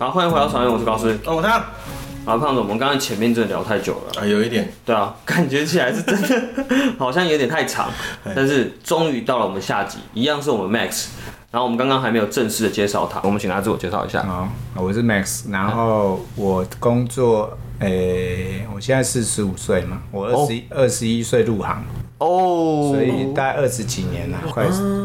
好，欢迎回到常院，我是高斯。哦，他，好，胖子，我们刚才前面真的聊太久了。啊，有一点，对啊，感觉起来是真的，好像有点太长。但是终于到了我们下集，一样是我们 Max。然后我们刚刚还没有正式的介绍他，我们请他自我介绍一下。好，我是 Max，然后我工作，诶、欸，我现在四十五岁嘛，我二十一二十一岁入行，哦，所以大概二十几年了，快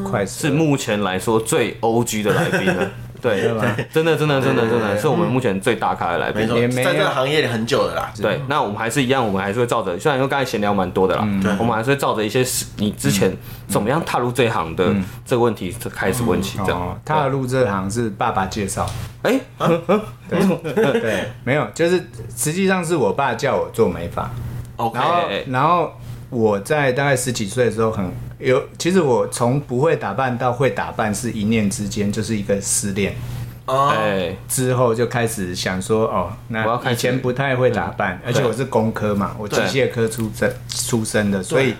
快是目前来说最 OG 的来宾了。对，真的，真的，真的，真的是我们目前最大咖的来宾，在这个行业里很久了啦。对，那我们还是一样，我们还是会照着，虽然说刚才闲聊蛮多的啦，我们还是会照着一些你之前怎么样踏入这行的这个问题开始问起，这样。踏入这行是爸爸介绍，哎，对对，没有，就是实际上是我爸叫我做美发，OK，然后然后我在大概十几岁的时候很。有，其实我从不会打扮到会打扮是一念之间，就是一个失恋。哦，之后就开始想说，哦，那以前不太会打扮，而且我是工科嘛，我机械科出身出身的，所以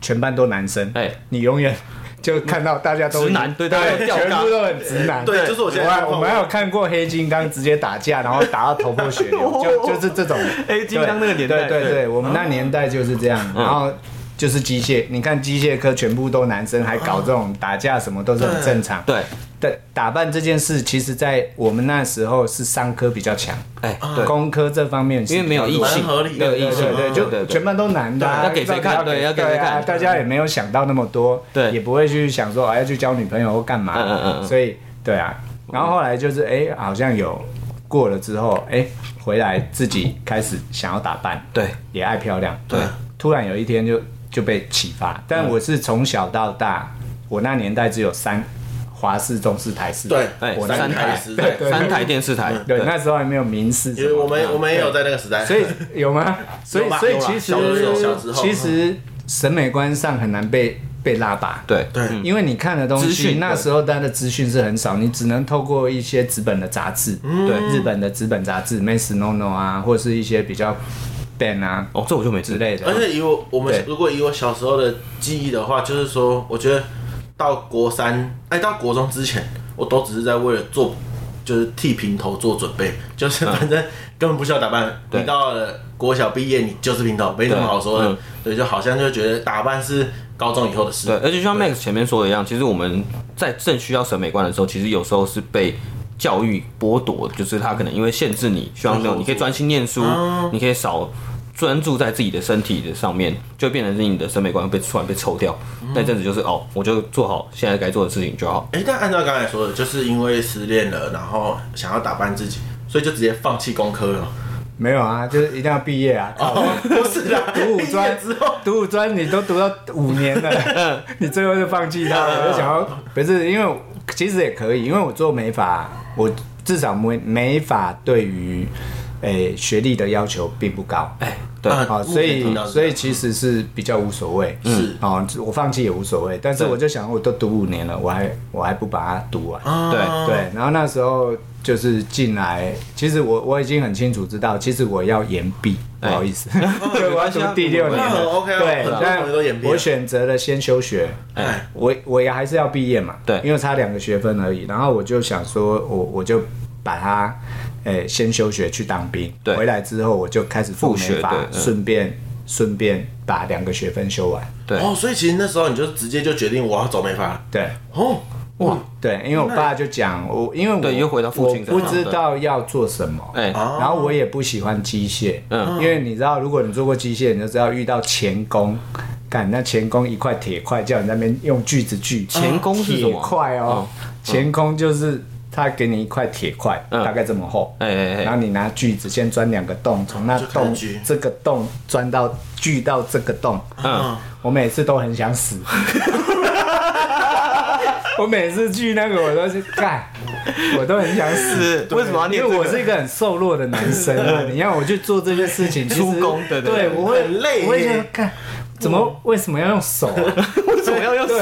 全班都男生。哎，你永远就看到大家都直男，对对，全部都很直男。对，就是我现在我们还有看过黑金刚直接打架，然后打到头破血流，就就是这种黑金刚那个年代。对对对，我们那年代就是这样，然后。就是机械，你看机械科全部都男生，还搞这种打架什么都是很正常。对，对，打扮这件事，其实在我们那时候是商科比较强，哎，工科这方面因为没有异性，没有异性，对，就全班都男的，要给谁看？对，要给谁看？大家也没有想到那么多，对，也不会去想说啊要去交女朋友或干嘛，嗯嗯嗯，所以对啊，然后后来就是哎，好像有过了之后，哎，回来自己开始想要打扮，对，也爱漂亮，对，突然有一天就。就被启发，但我是从小到大，我那年代只有三华视、中视、台视，对，我三台，对，三台。电视台，对，那时候还没有民视，因为我们我们也有在那个时代，所以 有吗？所以所以其实其实审美观上很难被被拉拔，对对，因为你看的东西，那时候大家的资讯是很少，你只能透过一些纸本的杂志，对，日本的纸本杂志，Maze No No 啊，或者是一些比较。Ben 啊，哦，这我就没之类的。而且以我我们如果以我小时候的记忆的话，就是说，我觉得到国三，哎，到国中之前，我都只是在为了做，就是剃平头做准备，就是反正根本不需要打扮。你到了国小毕业，你就是平头，没什么好说的。对，就好像就觉得打扮是高中以后的事。对，而且就像 Max 前面说的一样，其实我们在正需要审美观的时候，其实有时候是被教育剥夺，就是他可能因为限制你，希望那种你可以专心念书，你可以少。专注在自己的身体的上面，就变成是你的审美观被突然被抽掉。那阵子就是哦，我就做好现在该做的事情就好。哎，但按照刚才说的，就是因为失恋了，然后想要打扮自己，所以就直接放弃工科了。没有啊，就是一定要毕业啊！哦不是啊，读五专之后，读五专你都读到五年了，你最后就放弃它了。就想要，不是因为其实也可以，因为我做美发，我至少美美发对于。诶，学历的要求并不高，哎，对，好，所以所以其实是比较无所谓，是，哦，我放弃也无所谓，但是我就想，我都读五年了，我还我还不把它读完，对对，然后那时候就是进来，其实我我已经很清楚知道，其实我要延毕，不好意思，对，我要读第六年了，对，但我选择了先休学，哎，我我也还是要毕业嘛，对，因为差两个学分而已，然后我就想说，我我就把它。哎，先休学去当兵，对，回来之后我就开始复学，顺便顺便把两个学分修完。对。哦，所以其实那时候你就直接就决定我要走美法。对。哦，哇，对，因为我爸就讲我，因为我又回到父亲，我不知道要做什么，哎，然后我也不喜欢机械，嗯，因为你知道，如果你做过机械，你就知道遇到钳工，干那钳工一块铁块叫你在那边用锯子锯，钳工是什么？铁块哦，钳工就是。他给你一块铁块，大概这么厚，然后你拿锯子先钻两个洞，从那洞这个洞钻到锯到这个洞。嗯，我每次都很想死。我每次锯那个我都是干，我都很想死。为什么？因为我是一个很瘦弱的男生啊！你要我去做这些事情，出工的，对，我会很累。我会觉得干，怎么 为什么要用手？为什么要用手？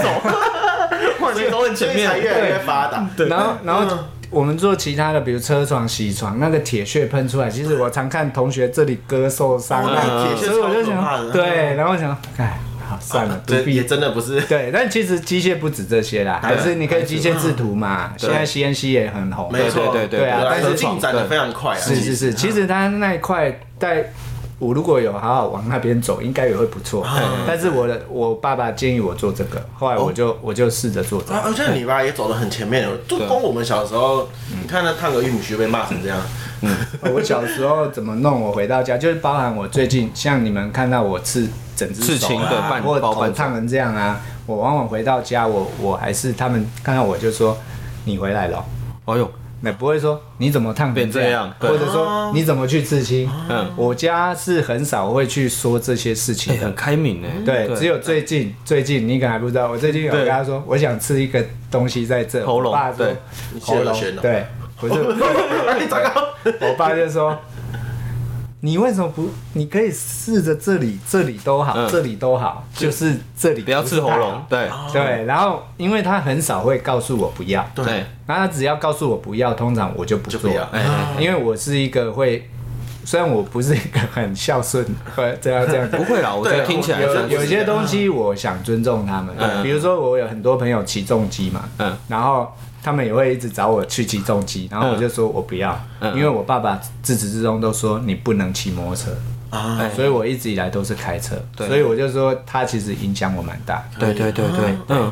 所以都很前面，越来越发达。对，然后，然后我们做其他的，比如车床、铣床，那个铁屑喷出来，其实我常看同学这里割受伤，那铁屑，所以我就想，对，然后我想，哎，好，算了，这也真的不是。对，但其实机械不止这些啦，还是你可以机械制图嘛，现在 CNC 也很红。没错，对对对啊，但是进展的非常快啊。是是是，其实它那一块在。我如果有好好往那边走，应该也会不错。但是我的我爸爸建议我做这个，后来我就我就试着做这个。而且你爸也走得很前面，就光我们小时候，你看那烫个玉米须被骂成这样。我小时候怎么弄？我回到家就是包含我最近像你们看到我刺整只手啊，或头烫成这样啊，我往往回到家，我我还是他们看到我就说你回来了。哎呦。那不会说你怎么烫变这样，或者说你怎么去刺青？嗯，我家是很少会去说这些事情，很开明呢。对，只有最近最近你可能还不知道，我最近有跟他说，我想吃一个东西在这。喉咙，对，喉咙，对，不是。我爸就说。你为什么不？你可以试着这里，这里都好，这里都好，就是这里不要刺喉咙。对对，然后因为他很少会告诉我不要，对，然后他只要告诉我不要，通常我就不做。因为我是一个会，虽然我不是一个很孝顺，会这样这样，不会啦。我觉得听起来有有些东西，我想尊重他们。嗯比如说，我有很多朋友骑重机嘛，嗯，然后。他们也会一直找我去骑重机，然后我就说我不要，因为我爸爸自始至终都说你不能骑摩托车啊，所以我一直以来都是开车，所以我就说他其实影响我蛮大。对对对对，嗯，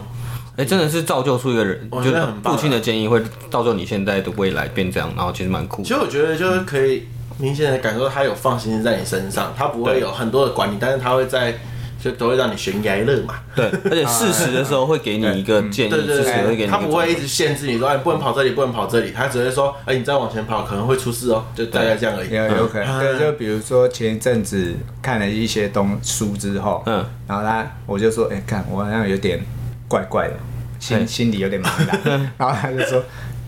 哎，真的是造就出一个人，就是父亲的建议会造就你现在的未来变这样，然后其实蛮酷。其实我觉得就是可以明显的感受到他有放心在你身上，他不会有很多的管理，但是他会在。就都会让你悬崖勒马，对，而且适时的时候会给你一个建议，适时会给你。他不会一直限制你说，哎，不能跑这里，不能跑这里，他只会说，哎，你再往前跑可能会出事哦，就大概这样而已。有有可能，对，就比如说前一阵子看了一些东书之后，嗯，然后他我就说，哎，看我好像有点怪怪的，心心里有点茫然，然后他就说，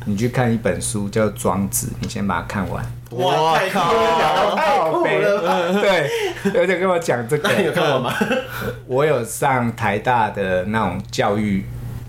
你去看一本书叫《庄子》，你先把它看完。哇靠！太酷了，对，有点跟我讲这个。你有看过吗？我有上台大的那种教育，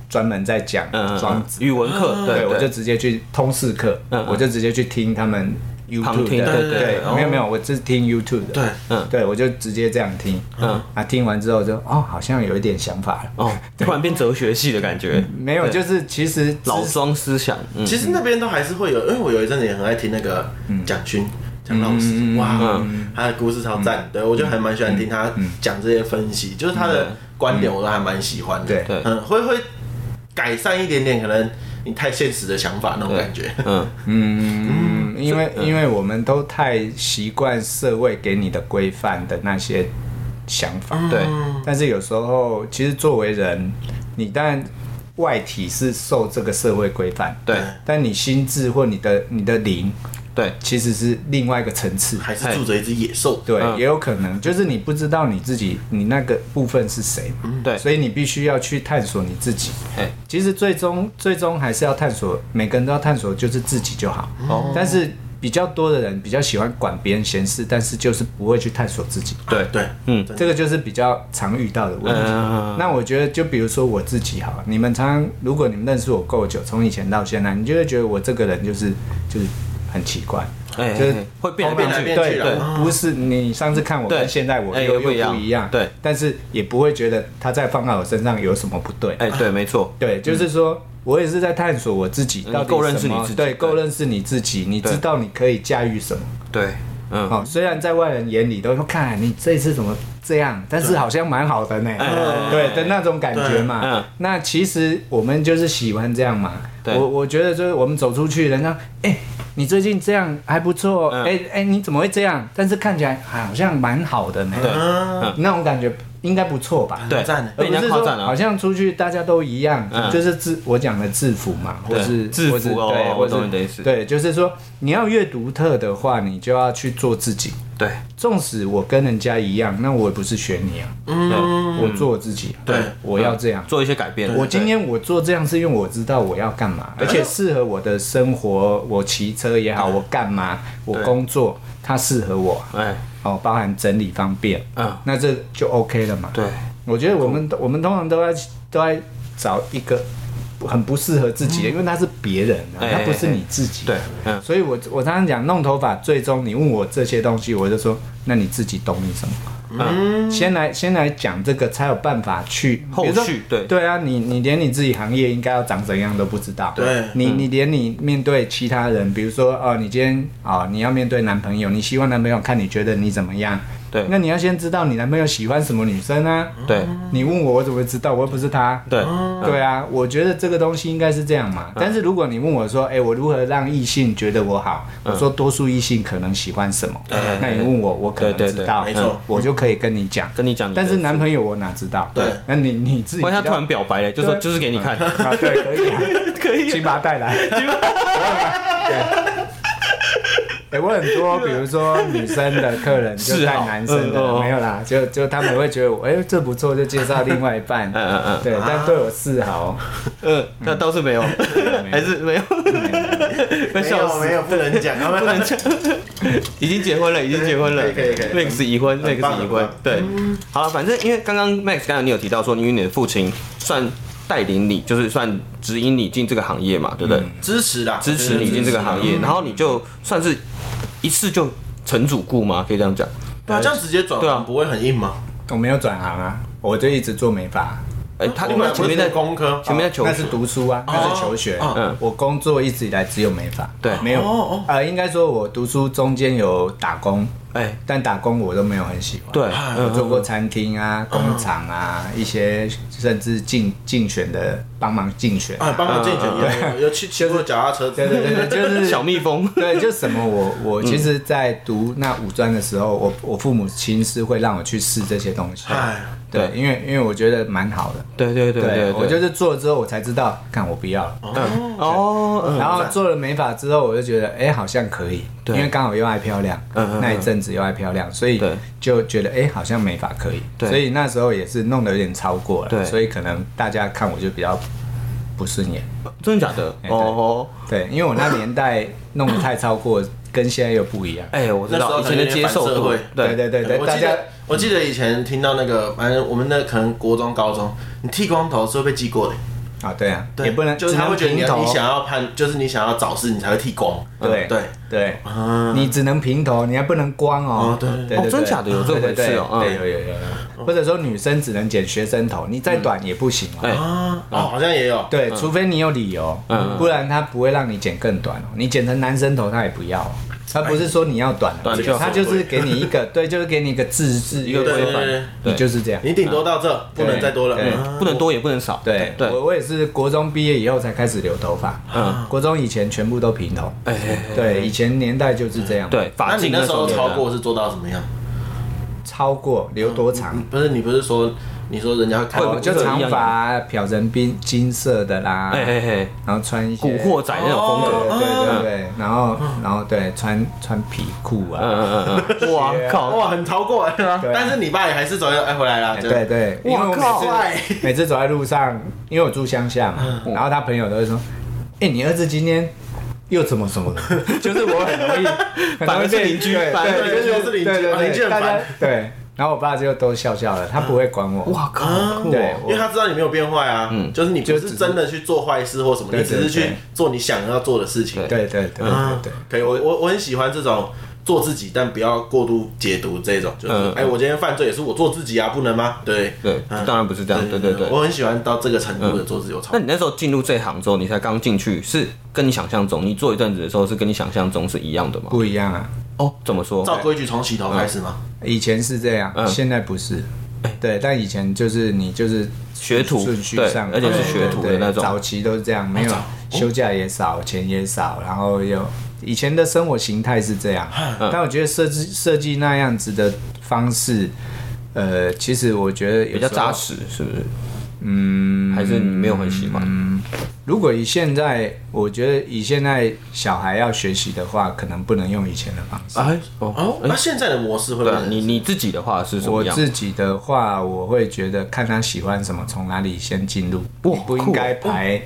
专门在讲庄子语文课，对，我就直接去通识课，我就直接去听他们。YouTube 的，对对，没有没有，我是听 YouTube 的，对，嗯，对我就直接这样听，嗯，啊，听完之后就哦，好像有一点想法了，哦，突然变哲学系的感觉，没有，就是其实老庄思想，其实那边都还是会有，因为我有一阵子也很爱听那个蒋勋蒋老师，哇，他的故事超赞，对我就还蛮喜欢听他讲这些分析，就是他的观点我都还蛮喜欢的，对，嗯，会会改善一点点，可能你太现实的想法那种感觉，嗯嗯。因为因为我们都太习惯社会给你的规范的那些想法，对。但是有时候，其实作为人，你当然外体是受这个社会规范，对。但你心智或你的你的灵，对，其实是另外一个层次，还是住着一只野兽，对，也有可能，就是你不知道你自己，你那个部分是谁，对。所以你必须要去探索你自己。其实最终最终还是要探索，每个人都要探索，就是自己就好。哦。但是比较多的人比较喜欢管别人闲事，但是就是不会去探索自己。对对，嗯，这个就是比较常遇到的问题。那我觉得，就比如说我自己好，你们常常如果你们认识我够久，从以前到现在，你就会觉得我这个人就是就是很奇怪，就是会变来变去。对对，不是你上次看我跟现在我又又不一样。对，但是也不会觉得他在放在我身上有什么不对。哎，对，没错。对，就是说。我也是在探索我自己，到够认识你自己，对，够认识你自己，你知道你可以驾驭什么？对，嗯，好，虽然在外人眼里都说，看你这次怎么这样，但是好像蛮好的呢，对的那种感觉嘛。那其实我们就是喜欢这样嘛。我我觉得就是我们走出去，人家哎，你最近这样还不错，哎哎，你怎么会这样？但是看起来好像蛮好的呢，那种感觉。应该不错吧？对，而不是说好像出去大家都一样，就是制我讲的制服嘛，或是制服哦，对，或是对，就是说你要越独特的话，你就要去做自己。对，纵使我跟人家一样，那我也不是学你啊。嗯，我做我自己。对，我要这样做一些改变。我今天我做这样是因为我知道我要干嘛，而且适合我的生活。我骑车也好，我干嘛，我工作，它适合我。哎。哦，包含整理方便，嗯，那这就 OK 了嘛。对，我觉得我们我们通常都在都在找一个很不适合自己的，因为他是别人，他不是你自己。对，嗯，所以我我常常讲弄头发，最终你问我这些东西，我就说，那你自己懂你什么？嗯，先来先来讲这个，才有办法去后续对。对啊，你你连你自己行业应该要长怎样都不知道，对，你你连你面对其他人，比如说哦，你今天哦，你要面对男朋友，你希望男朋友看你觉得你怎么样？对，那你要先知道你男朋友喜欢什么女生啊？对，你问我，我怎么会知道？我又不是他。对，对啊，我觉得这个东西应该是这样嘛。但是如果你问我说，哎，我如何让异性觉得我好？我说多数异性可能喜欢什么？那你问我，我可能知道，没错，我就可以跟你讲，跟你讲。但是男朋友我哪知道？对，那你你自己。万一他突然表白了，就说就是给你看。啊，对，可以啊，可以，请把他带来。对。哎，我很多，比如说女生的客人 就带男生的，没有啦，就就他们会觉得我，哎，这不错，就介绍另外一半。嗯嗯嗯，对，但对我示好，嗯，那倒是没有，还是没有，没有，没有，不能讲，不能讲，已经结婚了，已经结婚了，可以可以，Max 已婚，Max 已婚，对，好了，反正因为刚刚 Max 刚才你有提到说，因为你的父亲算。带领你就是算指引你进这个行业嘛，对不对？支持啦，支持你进这个行业，然后你就算是一次就成主顾嘛？可以这样讲？对啊，这样直接转对啊，不会很硬吗？我没有转行啊，我就一直做美发。哎，他另外前面在工科，前面在求，那是读书啊，那是求学。嗯，我工作一直以来只有美发，对，没有。呃，应该说我读书中间有打工。哎，但打工我都没有很喜欢。对，我做过餐厅啊、工厂啊，一些甚至竞竞选的帮忙竞选啊，帮忙竞选，有有去骑过脚踏车，对对对，就是小蜜蜂。对，就什么我我其实，在读那五专的时候，我我父母亲是会让我去试这些东西。对，因为因为我觉得蛮好的。对对对对，我就是做了之后，我才知道，看我不要了。哦，然后做了美发之后，我就觉得，哎，好像可以。因为刚好又爱漂亮，那一阵子又爱漂亮，所以就觉得哎，好像美发可以。所以那时候也是弄得有点超过了，所以可能大家看我就比较不顺眼。真的假的？哦，对，因为我那年代弄得太超过，跟现在又不一样。哎，我知道以前的接受度。对对对对，大家我记得以前听到那个，反正我们那可能国中、高中，你剃光头是会被记过的。啊，对啊，也不能，就是他会觉得你你想要判，就是你想要找事，你才会剃光。对对对，你只能平头，你还不能光哦。对对对，真假的有这回事哦。对，有有有，或者说女生只能剪学生头，你再短也不行哦。哦，好像也有。对，除非你有理由，不然他不会让你剪更短哦。你剪成男生头，他也不要。他不是说你要短，他就是给你一个，对，就是给你一个自制，一个规范，你就是这样。你顶多到这，不能再多了，不能多也不能少。对，我我也是国中毕业以后才开始留头发，嗯，国中以前全部都平头，对，以前年代就是这样。对，那你那时候超过是做到什么样？超过留多长？不是，你不是说。你说人家会看，就长发漂成冰金色的啦，然后穿一些古惑仔那种风格，对对对，然后然后对穿穿皮裤啊，嗯嗯嗯，哇靠，哇很超过，但是你爸也还是走哎回来了，对对，哇靠，每次走在路上，因为我住乡下嘛，然后他朋友都会说，哎，你儿子今天又怎么怎么的，就是我很容易，反而是邻居，对邻居，邻居很烦，对。然后我爸就都笑笑了，他不会管我。哇靠！对，因为他知道你没有变坏啊，就是你不是真的去做坏事或什么，你只是去做你想要做的事情。对对对对，可以。我我我很喜欢这种做自己，但不要过度解读这种。就是哎，我今天犯罪也是我做自己啊，不能吗？对对，当然不是这样。对对对，我很喜欢到这个程度的做自己。那你那时候进入这行之后，你才刚进去，是跟你想象中，你做一阵子的时候是跟你想象中是一样的吗？不一样啊。哦，怎么说？照规矩从洗头开始吗？以前是这样，现在不是。对，但以前就是你就是学徒顺序上，而且是学徒的那种。早期都是这样，没有休假也少，钱也少，然后又以前的生活形态是这样。但我觉得设计设计那样子的方式，呃，其实我觉得比较扎实，是不是？嗯，还是你没有很喜欢？嗯，如果以现在，我觉得以现在小孩要学习的话，可能不能用以前的方式。哎，哦，那现在的模式会不会？你你自己的话是什么？我自己的话，我会觉得看他喜欢什么，从哪里先进入，不不应该排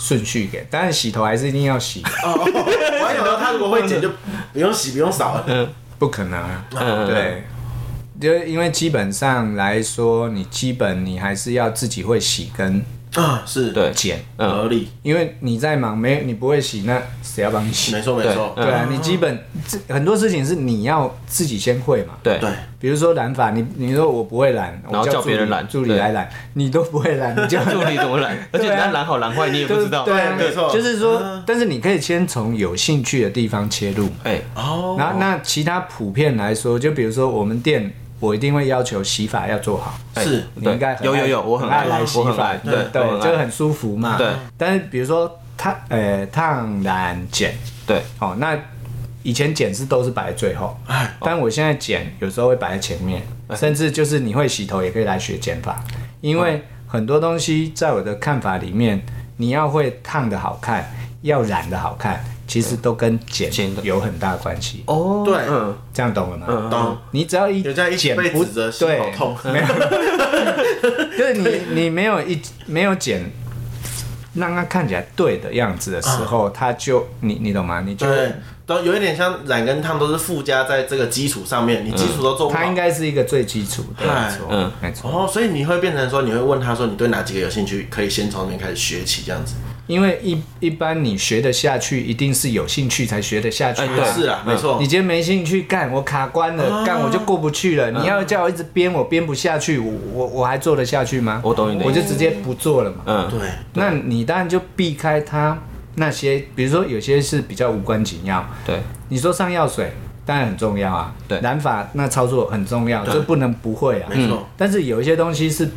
顺序给。但是洗头还是一定要洗。哦，我还以为他如果会剪就不用洗不用扫了。嗯，不可能啊。嗯，对。就因为基本上来说，你基本你还是要自己会洗跟啊，是。对剪，嗯。合理，因为你在忙，没你不会洗，那谁要帮你洗？没错没错，对对啊，你基本这很多事情是你要自己先会嘛。对。对，比如说染发，你你说我不会染，然后我助理叫别人染助理来染，你都不会染，你叫 助理怎么染？而且对啊。人家染好染坏你也不知道。对啊，没错。就是说嗯，但是你可以先从有兴趣的地方切入。哎，哦，然后那其他普遍来说，就比如说我们店，我一定会要求洗发要做好。哎是你应该有有有，我很很爱来洗发对对就很舒服嘛。对。但是比如说烫呃烫染剪，对。哦，那以前剪是都是摆在最后，哎，但我现在剪有时候会摆在前面，甚至就是你会洗头也可以来学剪法，因为很多东西在我的看法里面，你要会烫的好看，要染的好看，其实都跟剪有很大关系。哦，对。嗯，这样懂了吗？嗯懂，你只要一有这样一剪不辈子的心好对，痛，没有，就是你你没有一没有剪，让它看起来对的样子的时候，它就你你懂吗？你就对，都有一点像染跟烫都是附加在这个基础上面，你基础都做不好，它应该是一个最基础的，没哎错，嗯。没错。哦，所以你会变成说，你会问他说，你对哪几个有兴趣，可以先从那边开始学起，这样子。因为一一般你学得下去，一定是有兴趣才学得下去、对是啊，没错你。今天没兴趣干，我卡关了，干、我就过不去了。你要叫我一直编，我编不下去，我我我还做得下去吗？我懂你的意思我就直接不做了嘛。嗯，对，那你当然就避开它那些，比如说有些是比较无关紧要。对，你说上药水当然很重要啊，对染法那操作很重要，对这不能不会啊。没错。但是有一些东西是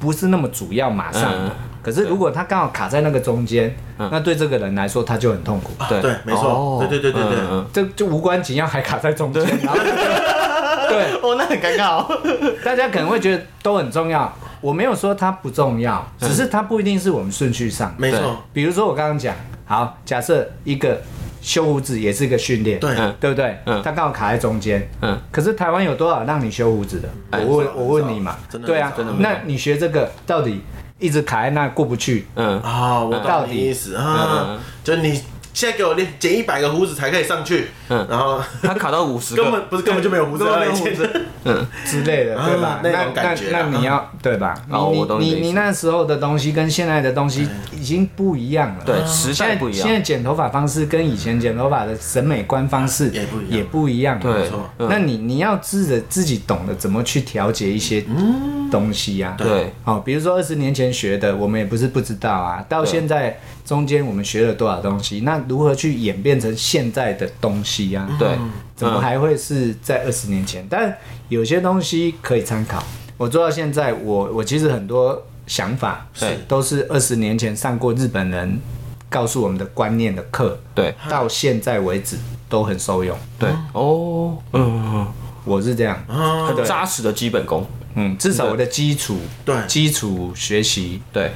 不是那么主要，马上。嗯可是如果他刚好卡在那个中间，那对这个人来说他就很痛苦。对对，没错。哦。对对对对对。这就无关紧要，还卡在中间，然后 对，哦，那很尴尬哦。大家可能会觉得都很重要。我没有说它不重要，只是它不一定是我们顺序上。没错，比如说我刚刚讲，好，假设一个修胡子也是一个训练，对。嗯。对不对？嗯。他刚好卡在中间。嗯，可是台湾有多少让你修胡子的？哎。我问我问你嘛。真，的对啊真的，那你学这个到底一直卡在那过不去？嗯，啊，我到底你意思嗯啊，就你现在给我练剪一百个胡子才可以上去，嗯。然后他卡到五十根，本不是根本就没有胡子 没有胡子，嗯，之类的，对吧？啊？那那种感觉那那你要对吧？哦你你你那时候的东西跟现在的东西已经不一样了。对，时代不一样。现在剪头发方式跟以前剪头发的审美观方式也不一样。也不一样。对没错，嗯。那你你要自己自己懂得怎么去调节一些东西呀、啊。对，哦，比如说二十年前学的，我们也不是不知道啊。到现在中间我们学了多少东西，那如何去演变成现在的东西呀、啊？对，怎么还会是在二十年前？但有些东西可以参考。我做到现在，我我其实很多想法对。都是二十年前上过日本人告诉我们的观念的课，对，到现在为止都很受用。对，哦，嗯，我是这样，啊，很扎实的基本功。嗯，至少我的基础，对。基础学习，对，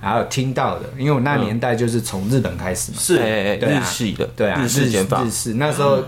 还有听到的，因为我那年代就是从日本开始嘛，是日系的，对啊，日式剪法。日，式。那时候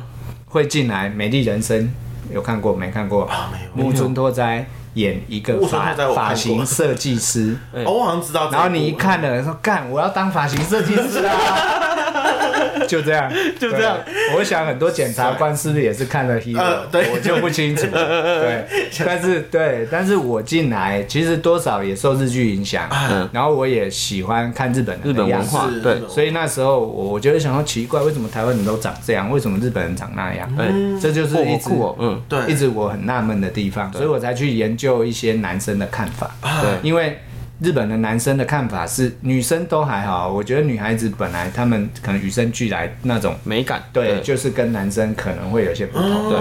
会进来《美丽人生》，有看过没？看过？啊没有。木村拓哉演一个发发型设计师，哎。哦，我好像知道。然后你一看了说干，我要当发型设计师啊，就这样，就这样。我想很多检察官是不是也是看了 Hero？、呃对。我就不清楚。对，但是对，但是我进来其实多少也受日剧影响，嗯然后我也喜欢看日本的日本文化对。所以那时候我我就会想到奇怪，为什么台湾人都长这样？为什么日本人长那样？对，这就是哦，一直哦，嗯，对，一直我很纳闷的地方，所以我才去研究一些男生的看法。对，因为日本的男生的看法是，女生都还好，我觉得女孩子本来她们可能与生俱来那种，美感，对，就是跟男生可能会有些不同。对，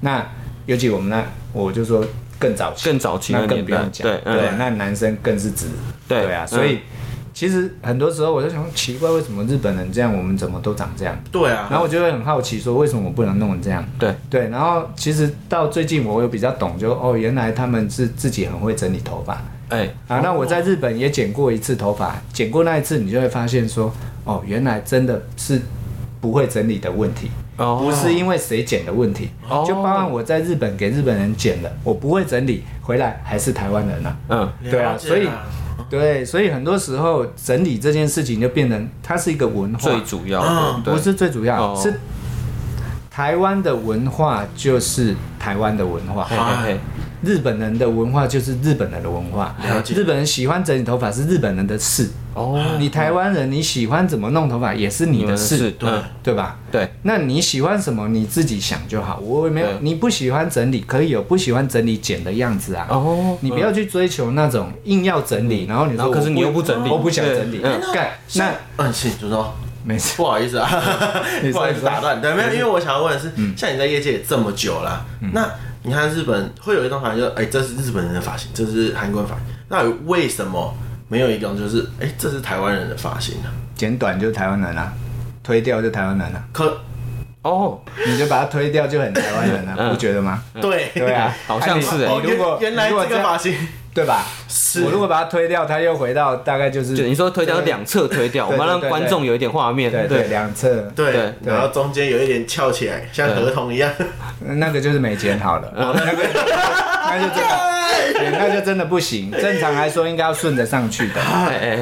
那尤其我们那，我就说更早期，更早期那更不用，讲，对，嗯，对，那男生更是指，对啊，嗯所以其实很多时候我就想奇怪，为什么日本人这样，我们怎么都长这样？对啊，然后我就会很好奇，说为什么我不能弄成这样？对，对，然后其实到最近我有比较懂就，哦，原来他们是自己很会整理头发哎，啊。那我在日本也剪过一次头发，剪过那一次，你就会发现说，哦，原来真的是不会整理的问题，哦不是因为谁剪的问题。哦就包含我在日本给日本人剪的，我不会整理，回来还是台湾人啊。嗯，对啊所以对，所以很多时候整理这件事情就变成它是一个文化，最主要的，嗯。不是最主要，哦。是台湾的文化就是台湾的文化。嘿嘿嘿，日本人的文化就是日本人的文化，日本人喜欢整理头发是日本人的事。哦，你台湾人你喜欢怎么弄头发也是你的事，对对吧？对，那你喜欢什么你自己想就好。我也没有，你不喜欢整理可以有不喜欢整理剪的样子啊。哦，你不要去追求那种硬要整理，然后你说可是你又不整理，我不想整理，嗯。干那嗯，请主说。没事，不好意思啊，不好意思打断。对，没有，因为我想要问的是，像你在业界也这么久了，那你看日本会有一种发型，就是哎，这是日本人的发型，这是韩国人发型，那为什么没有一种就是哎，这是台湾人的发型啊？剪短就是台湾人啊，推掉就台湾人啊。可哦，你就把它推掉就很台湾人了，不觉得吗？对对啊，好像是哎。如果原来这个发型。对吧？是我如果把它推掉，它又回到大概就是，就你说推掉两侧推掉，我们让观众有一点画面。对对，两侧对，然后中间有一点翘起来，像合同一样。那个就是没剪好了，那个 那就真的，那就真的不行。正常来说应该要顺着上去的。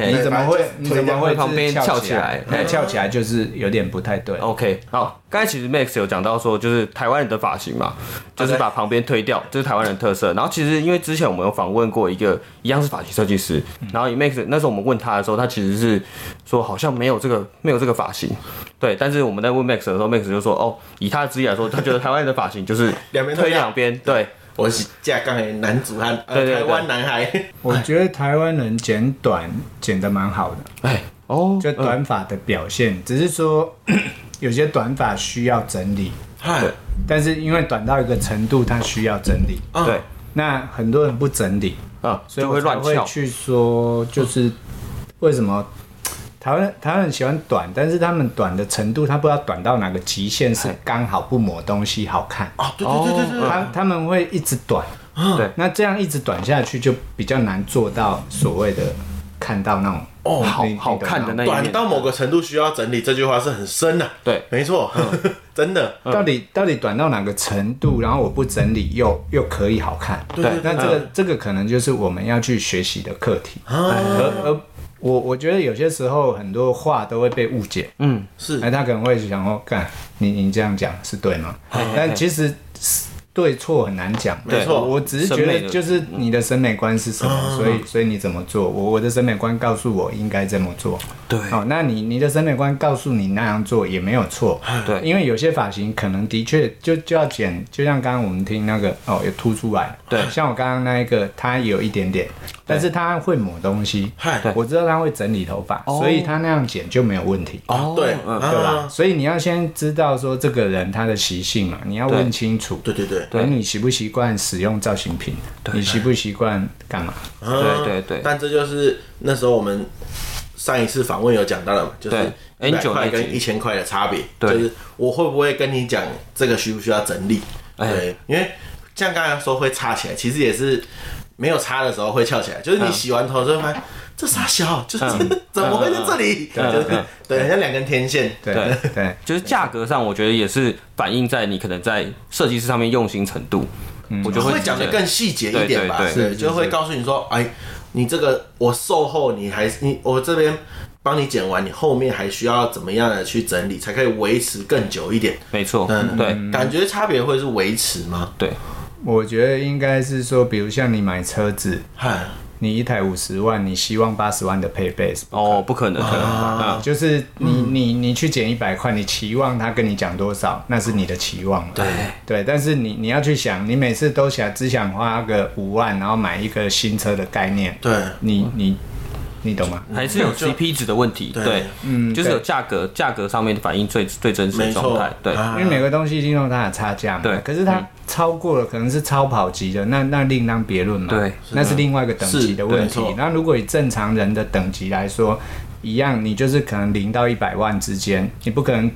你怎么会？你怎么会旁边翘起来？翘起来就是有点不太对。OK，好，刚才其实 Max 有讲到说，就是台湾人的发型嘛，就是把旁边推掉，这是台湾人特色。然后其实因为之前我们有访问过。一个一样是发型设计师，然后以 Max 那时候我们问他的时候，他其实是说好像没有这个 没有这个发型，对。但是我们在问 Max 的时候，Max 就说哦，以他的职业来说，他觉得 台湾人的发型就是两边推两边，对。我是架杠的男主汉，对台湾男孩。我觉得台湾人剪短剪的蛮好的，哎哦，就短发的表现，只是说 有些短发需要整理，对。但是因为短到一个程度，它需要整理，对。那很多人不整理。啊，所以会乱会去说，就是为什么台湾台湾人喜欢短，但是他们短的程度，他不知道短到哪个极限是刚好不抹东西好看啊。对对对对对，他他们会一直短，对，那这样一直短下去就比较难做到所谓的看到那种哦好好看的那一短到某个程度需要整理，这句话是很深的。对，没错，真的。到底到底短到哪个程度，然后我不整理又又可以好看？对，那这个这个可能就是我们要去学习的课题。而而我我觉得有些时候很多话都会被误解。嗯，是。哎，他可能会想说，干你你这样讲是对吗？但其实对错很难讲。没错，我只是觉得就是你的审美观是什么，所以所以你怎么做，我我的审美观告诉我应该这么做。对，哦，那你你的审美观告诉你那样做也没有错。对，因为有些发型可能的确就就要剪，就像刚刚我们听那个哦，有凸出来。对，像我刚刚那一个，它有一点点，但是他会抹东西。对，我知道他会整理头发，所以他那样剪就没有问题。哦，对，对吧？所以你要先知道说这个人他的习性嘛，你要问清楚。对对对。对，你习不习惯使用造型品？你习不习惯干嘛？对对对。但这就是那时候我们上一次访问有讲到的嘛，就是一百块跟一千块的差别。就是我会不会跟你讲这个需不需要整理？对，因为像刚才说会插起来，其实也是没有插的时候会翘起来。就是你洗完头之后发现这傻小，就是怎么会在这里？对对，很像两根天线。对对，就是价格上，我觉得也是反映在你可能在设计师上面用心程度。我觉得会讲的更细节一点吧，对，就会告诉你说，哎，你这个我售后你还你我这边帮你剪完，你后面还需要怎么样的去整理，才可以维持更久一点？没错，嗯，对，感觉差别会是维持吗？对，我觉得应该是说，比如像你买车子，嗨。你一台五十万，你希望八十万的配备是？哦，不可能，可能啊！就是你你你去减一百块，你期望他跟你讲多少，那是你的期望。对对，但是你你要去想，你每次都想只想花个五万，然后买一个新车的概念。对，你你你懂吗？还是有 CP 值的问题。对，嗯，就是有价格价格上面的反应最最真实的状态。对，因为每个东西一定有它的差价嘛。对，可是它。超过了可能是超跑级的，那那另当别论嘛。对，那是另外一个等级的问题。那如果以正常人的等级来说，一样，你就是可能零到一百万之间，你不可能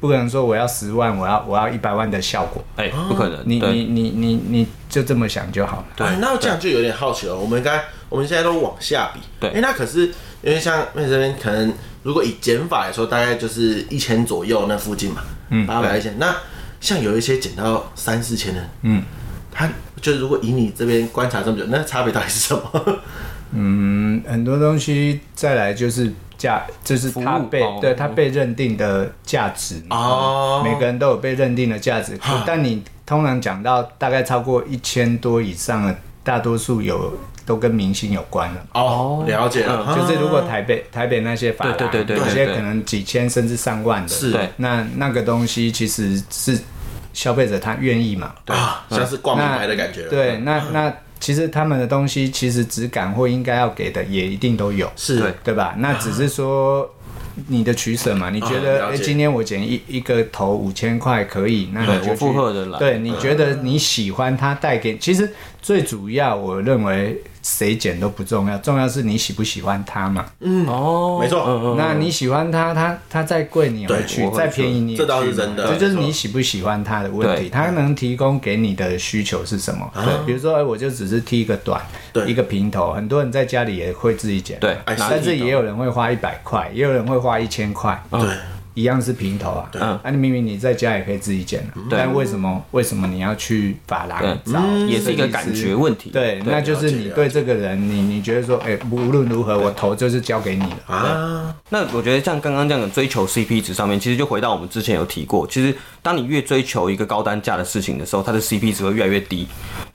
不可能说我要十万，我要我要一百万的效果。哎，不可能。你你你你你就这么想就好了。对，那这样就有点好奇了。我们刚我们现在都往下比。对。哎，那可是因为像那这边可能如果以减法来说，大概就是一千左右那附近嘛。嗯。八百一千那。像有一些减到三四千的，嗯，他就是如果以你这边观察这么久，那差别到底是什么？嗯，很多东西再来就是价，就是他被对他被认定的价值哦，每个人都有被认定的价值，但你通常讲到大概超过一千多以上的，大多数有都跟明星有关了。哦，了解了，就是如果台北台北那些发廊，对对对对有些可能几千甚至上万的，是那那个东西其实是消费者他愿意嘛？对啊，像是逛名牌的感觉。对，那那其实他们的东西其实质感或应该要给的也一定都有，是，对对吧？那只是说。你的取舍嘛？你觉得，哎，今天我剪一一个头五千块可以，那你就我负荷的来。对，你觉得你喜欢它带给，其实最主要，我认为。谁剪都不重要，重要是你喜不喜欢它嘛。嗯哦，没错。嗯嗯。那你喜欢它，它它再贵你也会去，再便宜你也去。这倒是真的。这就是你喜不喜欢它的问题。它能提供给你的需求是什么？对，比如说，哎，我就只是剃一个短，一个平头。很多人在家里也会自己剪。对。但是也有人会花一百块，也有人会花一千块。对。一样是平头啊，嗯，啊，你明明你在家也可以自己剪的，但为什么为什么你要去发廊找？也是一个感觉问题。对，那就是你对这个人，你你觉得说，哎，无论如何，我头就是交给你了啊。那我觉得像刚刚这样的追求 CP 值上面，其实就回到我们之前有提过，其实当你越追求一个高单价的事情的时候，它的 CP 值会越来越低，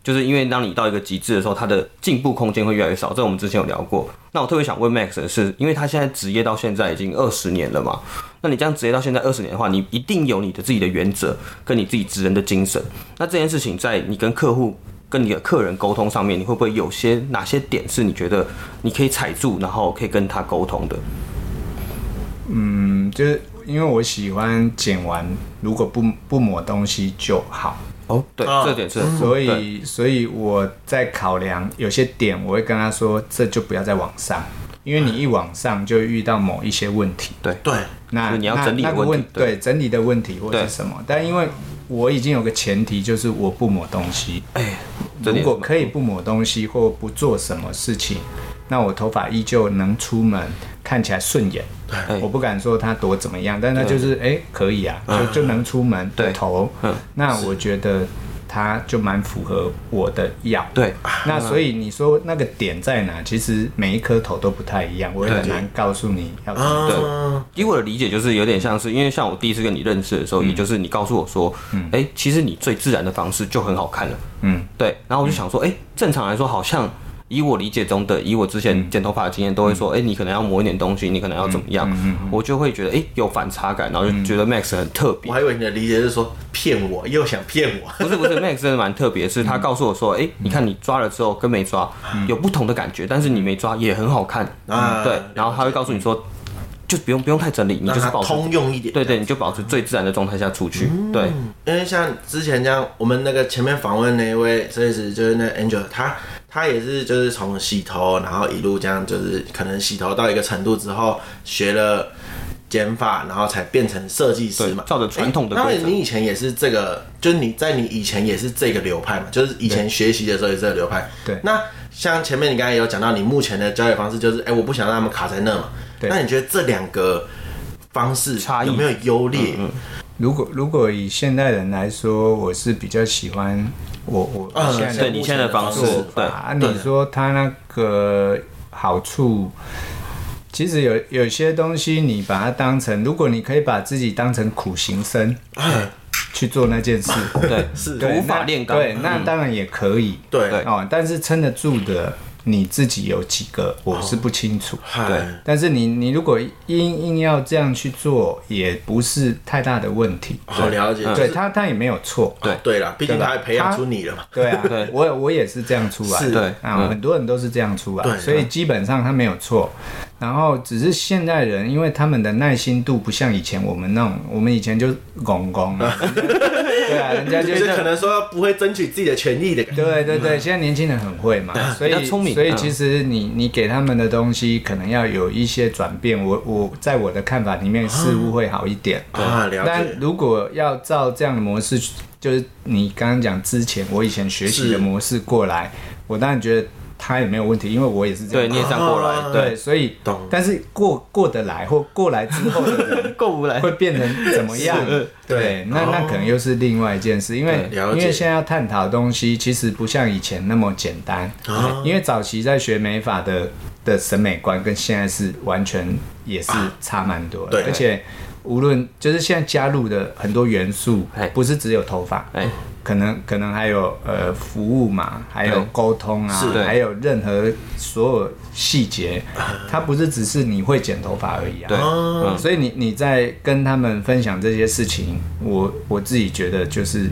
就是因为当你到一个极致的时候，它的进步空间会越来越少。这我们之前有聊过。那我特别想问 Max 的是，因为他现在职业到现在已经二十年了嘛？那你这样职业到现在二十年的话，你一定有你的自己的原则，跟你自己职人的精神。那这件事情在你跟客户、跟你的客人沟通上面，你会不会有些哪些点是你觉得你可以踩住，然后可以跟他沟通的？嗯，就是因为我喜欢剪完，如果不不抹东西就好。哦，对，啊、这点是，所以，所以我在考量有些点，我会跟他说，这就不要在网上，因为你一往上就遇到某一些问题。对对，那你要整理问题，那个问对，对整理的问题或是什么？但因为我已经有个前提，就是我不抹东西。哎，如果可以不抹东西或不做什么事情，那我头发依旧能出门，看起来顺眼。我不敢说他多怎么样，但他就是哎、欸，可以啊，就就能出门对头。嗯，那我觉得他就蛮符合我的要。对，那所以你说那个点在哪？其实每一颗头都不太一样，我也很难告诉你要怎么做。以我的理解，就是有点像是，因为像我第一次跟你认识的时候，也就是你告诉我说，哎、欸，其实你最自然的方式就很好看了。嗯，对。然后我就想说，哎、欸，正常来说好像。以我理解中的，以我之前剪头发的经验，都会说，哎、欸，你可能要抹一点东西，你可能要怎么样，嗯嗯嗯、我就会觉得，哎、欸，有反差感，然后就觉得 Max 很特别。我还以为你的理解是说骗我，又想骗我。不是不是，Max 真的蛮特别，是他告诉我说，哎、欸，你看你抓了之后跟没抓有不同的感觉，但是你没抓也很好看。嗯，对。然后他会告诉你说。就不用不用太整理，你就是保持通用一点。对对，你就保持最自然的状态下出去。嗯、对，因为像之前这样，我们那个前面访问那一位设计师，就是那 Angel，他他也是就是从洗头，然后一路这样，就是可能洗头到一个程度之后，学了剪发，然后才变成设计师嘛。照着传统的。那、欸、你以前也是这个，就是你在你以前也是这个流派嘛？就是以前学习的时候也是这个流派。对。那像前面你刚才有讲到，你目前的教学方式就是，哎、欸，我不想让他们卡在那嘛。那你觉得这两个方式差异。有没有优劣？嗯嗯、如果如果以现代人来说，我是比较喜欢我我现在你现在的方式。对啊，你说他那个好处，其实有有些东西，你把它当成，如果你可以把自己当成苦行僧去做那件事，对，是土法炼钢，对，那当然也可以，对。哦，但是撑得住的。你自己有几个，我是不清楚。Oh, 对，但是你你如果硬硬要这样去做，也不是太大的问题。好了解，对他他也没有错。对对了，毕竟他还培养出你了嘛。对啊，对，我我也是这样出来。是，对啊，很多人都是这样出来，所以基本上他没有错。然后只是现代人，因为他们的耐心度不像以前我们那种，我们以前就拱拱 了。对啊，人家就是可能说不会争取自己的权利的感觉。对对对，现在年轻人很会嘛，所以聪明。所以其实你你给他们的东西可能要有一些转变。我我在我的看法里面似乎会好一点。啊，了解。但如果要照这样的模式，就是你刚刚讲之前我以前学习的模式过来，我当然觉得。他也没有问题，因为我也是这样。对，你也这样过来，对，所以，但是过过得来或过来之后的人 过不来，会变成怎么样？对，那那可能又是另外一件事，因为因为现在要探讨的东西其实不像以前那么简单，因为早期在学美发的的审美观跟现在是完全也是差蛮多的，而且无论就是现在加入的很多元素，不是只有头发，哎，可能可能还有呃服务嘛，还有沟通啊还有任何所有细节，它不是只是你会剪头发而已啊。对，嗯嗯，所以你你在跟他们分享这些事情，我我自己觉得就是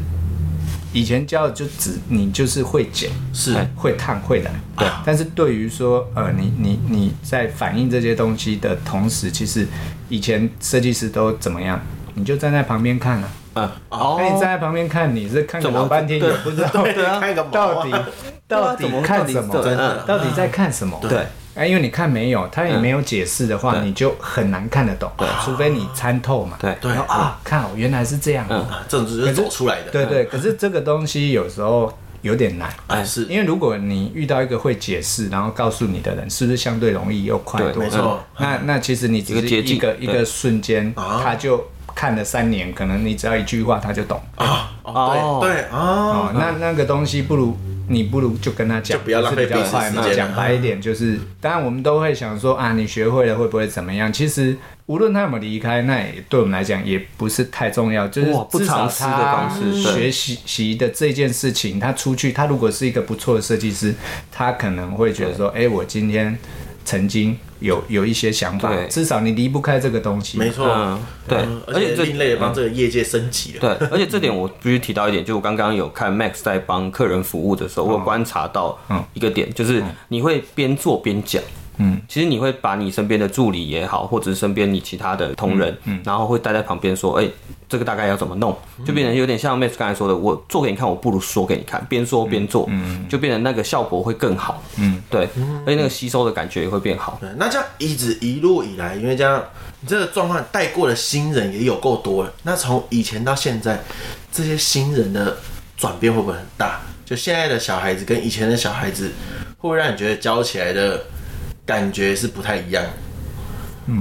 以前教的就只你就是会剪，是哎会烫会染，对。但是对于说呃你你你在反映这些东西的同时，其实以前设计师都怎么样？你就站在旁边看啊。嗯，那你站在旁边看，你是看个老半天也不知道 到底到底看什么，到底真的。到底在看什么？对。啊，因为你看没有，他也没有解释的话，对。你就很难看得懂。对，除非你参透嘛。对。然后啊，看哦，原来是这样。嗯。啊这种就是走出来的。对对，可是这个东西有时候有点难，哎，是。因为如果你遇到一个会解释，然后告诉你的人，是不是相对容易又快多？了？没错。那那其实你只是一个一个一个瞬间，啊。他就看了三年，可能你只要一句话他就懂。啊，哦哦，对对啊哦，，那那个东西不如你不如就跟他讲，就不要浪费是比较快嘛。彼此时间讲白一点，就是当然我们都会想说啊，你学会了会不会怎么样？其实无论他有没有离开，那也对我们来讲也不是太重要，就是至少他方式对学习习的这件事情，他出去，他如果是一个不错的设计师，他可能会觉得说，哎，我今天曾经有有一些想法，对。至少你离不开这个东西。没错。嗯，，对。嗯，而而且另类的帮这个业界升级了。对，而且这点我必须提到一点，就我刚刚有看 Max 在帮客人服务的时候，我有观察到一个点，就是你会边做边讲。嗯，其实你会把你身边的助理也好，或者是身边你其他的同仁，嗯然后会待在旁边说，哎、这个大概要怎么弄，就变成有点像 Max 刚才说的，我做给你看，我不如说给你看，边说边做，嗯，就变成那个效果会更好，嗯，对，而且那个吸收的感觉也会变好，对，那这样一直一路以来，因为这样你这个状况带过的新人也有够多了。那从以前到现在，这些新人的转变会不会很大？就现在的小孩子跟以前的小孩子，会不会让你觉得教起来的感觉是不太一样？嗯，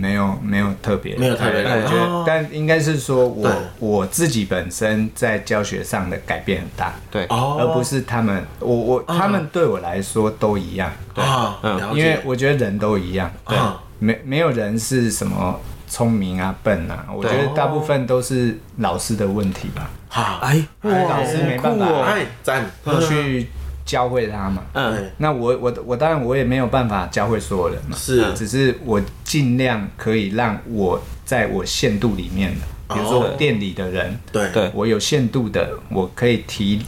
没有没有特别，没有特别感觉。哦，但应该是说我我自己本身在教学上的改变很大，对，哦。而不是他们，我我他们对我来说都一样，啊，嗯因为我觉得人都一样，对。啊，没没有人是什么聪明啊笨啊，我觉得大部分都是老师的问题吧，好，哎，哎老师没办法哎，赞，去教会他嘛。嗯，那我我我当然我也没有办法教会所有人嘛，是。只是我尽量可以让我在我限度里面的，比如说我店里的人，对。对。我有限度的，我可以提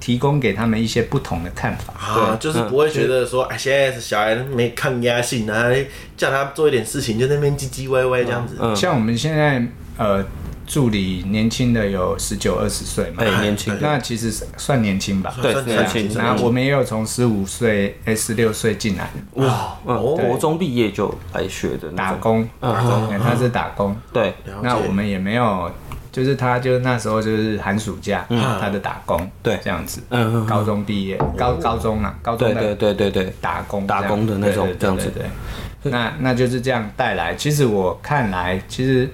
提供给他们一些不同的看法。啊，就是不会觉得说，哎，现在是小孩没抗压性啊，叫他做一点事情就在那边唧唧歪歪这样子。嗯。像我们现在呃助理年轻的有十九二十岁嘛，对，年轻，那其实算年轻吧。对算年轻。然后我们也有从十五岁、哎十六岁进来。哇，嗯，哦国中毕业就来学的打工，打工，嗯哎他是打工。对，那我们也没有，就是他就那时候就是寒暑假，他的打工，对。这样子，嗯高中毕业，高高中啊，高中对对的对对对，打工打工的那种这样子对对。那那就是这样带来。其实我看来，其实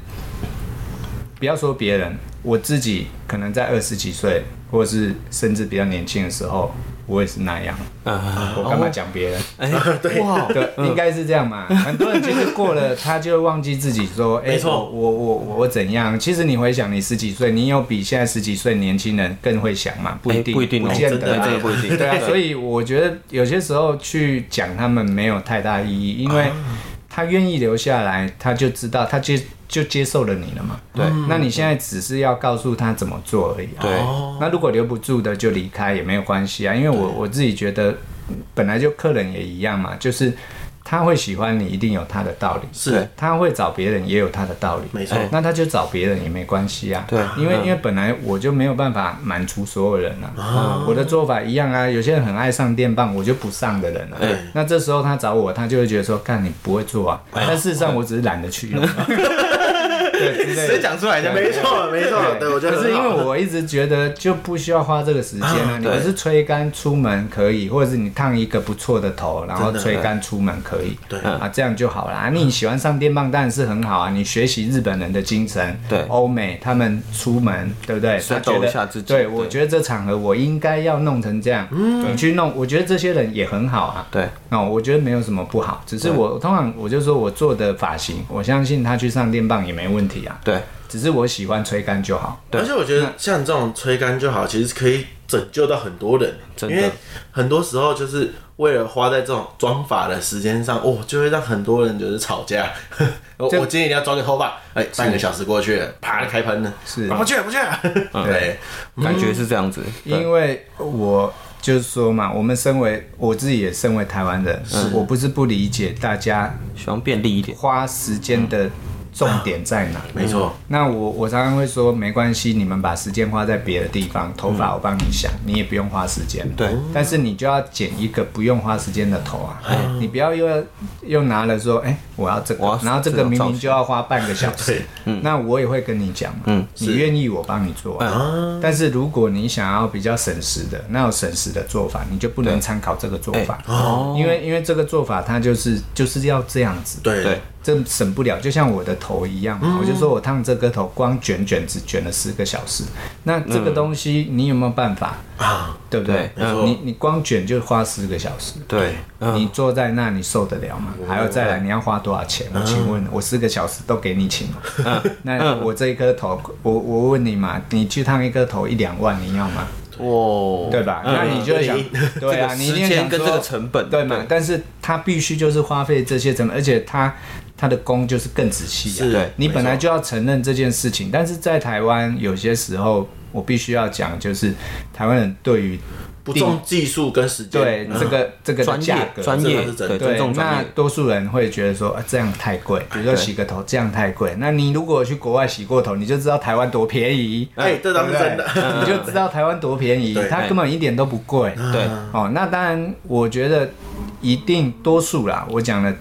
不要说别人，我自己可能在二十几岁，或是甚至比较年轻的时候，我也是那样。啊，我干嘛讲别人？哎，哇，对，应该是这样嘛。很多人其实过了，他就会忘记自己说，哎、我我我我怎样？其实你回想，你十几岁，你有比现在十几岁年轻人更会想吗？不一定，哎不一定哦见得啊真的不一定对啊，所以我觉得有些时候去讲他们没有太大意义，因为他愿意留下来，他就知道，他接就接受了你了嘛。对，那你现在只是要告诉他怎么做而已、啊。对哦那如果留不住的就离开也没有关系啊，因为我我自己觉得本来就客人也一样嘛，就是他会喜欢你，一定有他的道理。是他会找别人也有他的道理。没错哎那他就找别人也没关系啊。对因为因为本来我就没有办法满足所有人啊。我的做法一样啊，有些人很爱上电棒，我就不上的人啊。对那这时候他找我，他就会觉得说，干你不会做啊。但事实上我只是懒得去用。对之类的。直接讲出来就没错没错，对，我觉得可是因为我一直觉得就不需要花这个时间啊，你对不是吹干出门可以，或者是你烫一个不错的头，然后吹干出门可以，对。啊，这样就好了。啊，你喜欢上电棒当然是很好啊，你学习日本人的精神，对。欧美他们出门对不对？他觉得对，我觉得这场合我应该要弄成这样，你去弄，我觉得这些人也很好啊。对，哦，我觉得没有什么不好，只是我通常我就说我做的发型，我相信他去上电棒也没问题啊。对，只是我喜欢吹干就好。而且我觉得像这种吹干就好，其实可以拯救到很多人，真的。因为很多时候就是为了花在这种装法的时间上，哦，就会让很多人就是吵架。我今天一定要装个头发，哎，半个小时过去了，啪开喷了，是。啊不去了不去了，对，感觉是这样子。对。因为我就是说嘛，我们身为我自己也身为台湾人，我不是不理解大家喜欢便利一点。花时间的重点在哪。没错，那我我常常会说，没关系，你们把时间花在别的地方，头发我帮你想，你也不用花时间。对，但是你就要剪一个不用花时间的头啊，你不要又要又拿了说，哎、我要这个，然后这个明明就要花半个小时，那我也会跟你讲嘛，嗯。你愿意我帮你做。啊，但是如果你想要比较省时的，那有省时的做法，你就不能参考这个做法，哦，因为因为这个做法它就是就是要这样子，对。对这省不了，就像我的头一样嘛。我就说我烫这个头，光卷卷只卷了十个小时。那这个东西你有没有办法？啊，对不对？你你光卷就花十个小时。对，你嗯，坐在那，你受得了吗？还有再来，你要花多少钱？我请问，我四个小时都给你请吗？那我这一颗头，我我问你嘛，你去烫一颗头一两万，你要吗？哦，对吧？嗯那你就想嗯，对啊，你一定想说时间跟这个成本对嘛？但是它必须就是花费这些成本，而且它它的工就是更仔细啊。是对你本来就要承认这件事情，但是在台湾有些时候，我必须要讲，就是台湾人对于不重技术跟时间，对嗯这个这个专业价格，专业这个是真的对那。多数人会觉得说，啊，这样太贵，比如说洗个头这样太贵。那你如果去国外洗过头，你就知道台湾多便宜。哎，这倒是真的，你就知道台湾多便宜对，它根本一点都不贵。对，哦，那当然，我觉得一定多数啦。我讲了，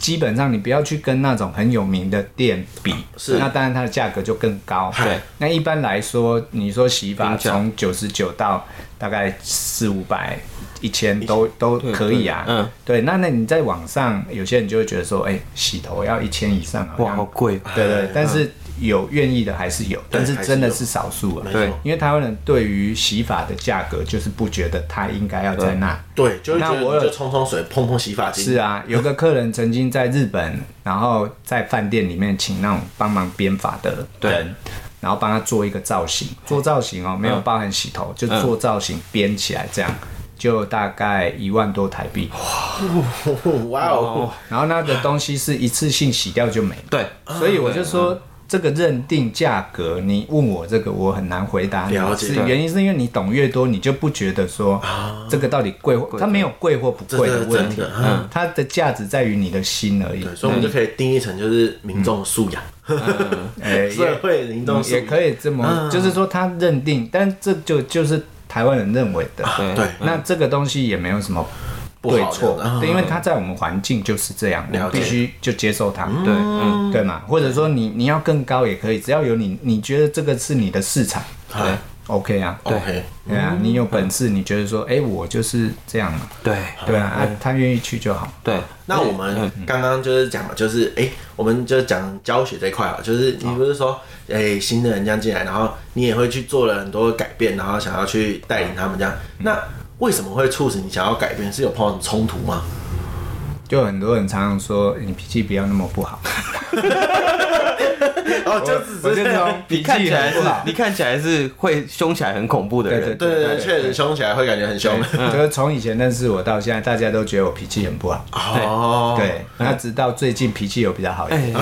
基本上你不要去跟那种很有名的店比，是那当然它的价格就更高。对，那一般来说，你说洗发从九十九到大概四五百、一千都都可以啊。嗯，对，那那你在网上，有些人就会觉得说，哎、洗头要一千以上，好哇，好贵。对对，但是有愿意的还是有，但是真的是少数啊。对因为台湾人对于洗发的价格就是不觉得它应该要在那。对，就会觉那我有冲冲水，碰碰洗发精，是啊，有个客人曾经在日本，然后在饭店里面请那种帮忙编发的人，然后帮他做一个造型，做造型哦，没有包含洗头，就做造型编起来这样。就大概一万多台币，哇哦，然后那个东西是一次性洗掉就没了，对，所以我就说这个认定价格，你问我这个我很难回答你。了解。是原因是因为你懂越多，你就不觉得说这个到底贵或它没有贵或不贵的问题。嗯，它的价值在于你的心而已。对，所以我们就可以定义成就是民众素养，哎，社会民众素养。也可以这么，就是说他认定，但这就就是台湾人认为的。对。对，那这个东西也没有什么不好对错。的，因为它在我们环境就是这样，我们了解必须就接受它，对，嗯，对嘛？或者说你你要更高也可以，只要有你你觉得这个是你的市场对，OK 啊，，OK，对啊，你有本事，你觉得说，哎，我就是这样嘛，对，对啊，啊他愿意去就好。对，那我们刚刚就是讲嘛，就是哎、欸，我们就讲教学这一块啊，就是你不是说哎、欸、新的人这样进来，然后你也会去做了很多改变，然后想要去带领他们这样，那为什么会促使你想要改变？是有碰到什么冲突吗？就很多人常常说，你脾气不要那么不好。哦，就只是是从你脾气看起来是很不好，你看起来是会凶起来很恐怖的人，对对对对，确实凶起来会感觉很凶。就是从以前认识我到现在，大家都觉得我脾气很不好。哦，对，那直到最近脾气有比较好一点。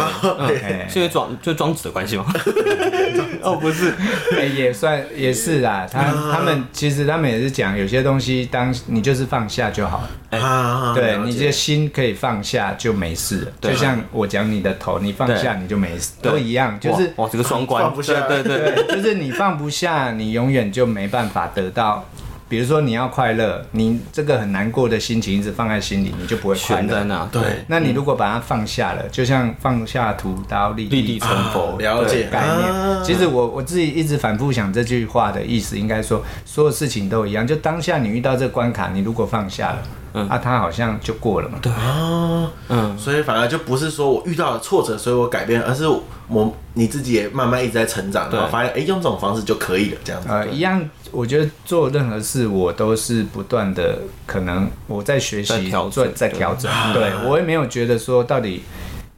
是因为庄就庄子的关系吗？哦，不是，哎，也算也是啦。他他们其实他们也是讲，有些东西当你就是放下就好了。啊，对，你这心可以放下就没事了。对就像我讲你的头，你放下你就没事，都一样。就是哇，哇这个双关，放不下。对对对对，对，就是你放不下，你永远就没办法得到比如说你要快乐，你这个很难过的心情一直放在心里，你就不会快乐。对那你如果把它放下了，就像放下屠刀，立立地成佛的了解概念。啊其实我我自己一直反复想这句话的意思，应该说所有事情都一样，就当下你遇到这个关卡，你如果放下了，嗯啊，他好像就过了嘛。对，啊，嗯，所以反而就不是说我遇到了挫折，所以我改变，而是我你自己也慢慢一直在成长，对然后发现哎、欸，用这种方式就可以了，这样子。呃，一样，我觉得做任何事我都是不断的，可能我在学习，在调整做在调整。对我也没有觉得说到底。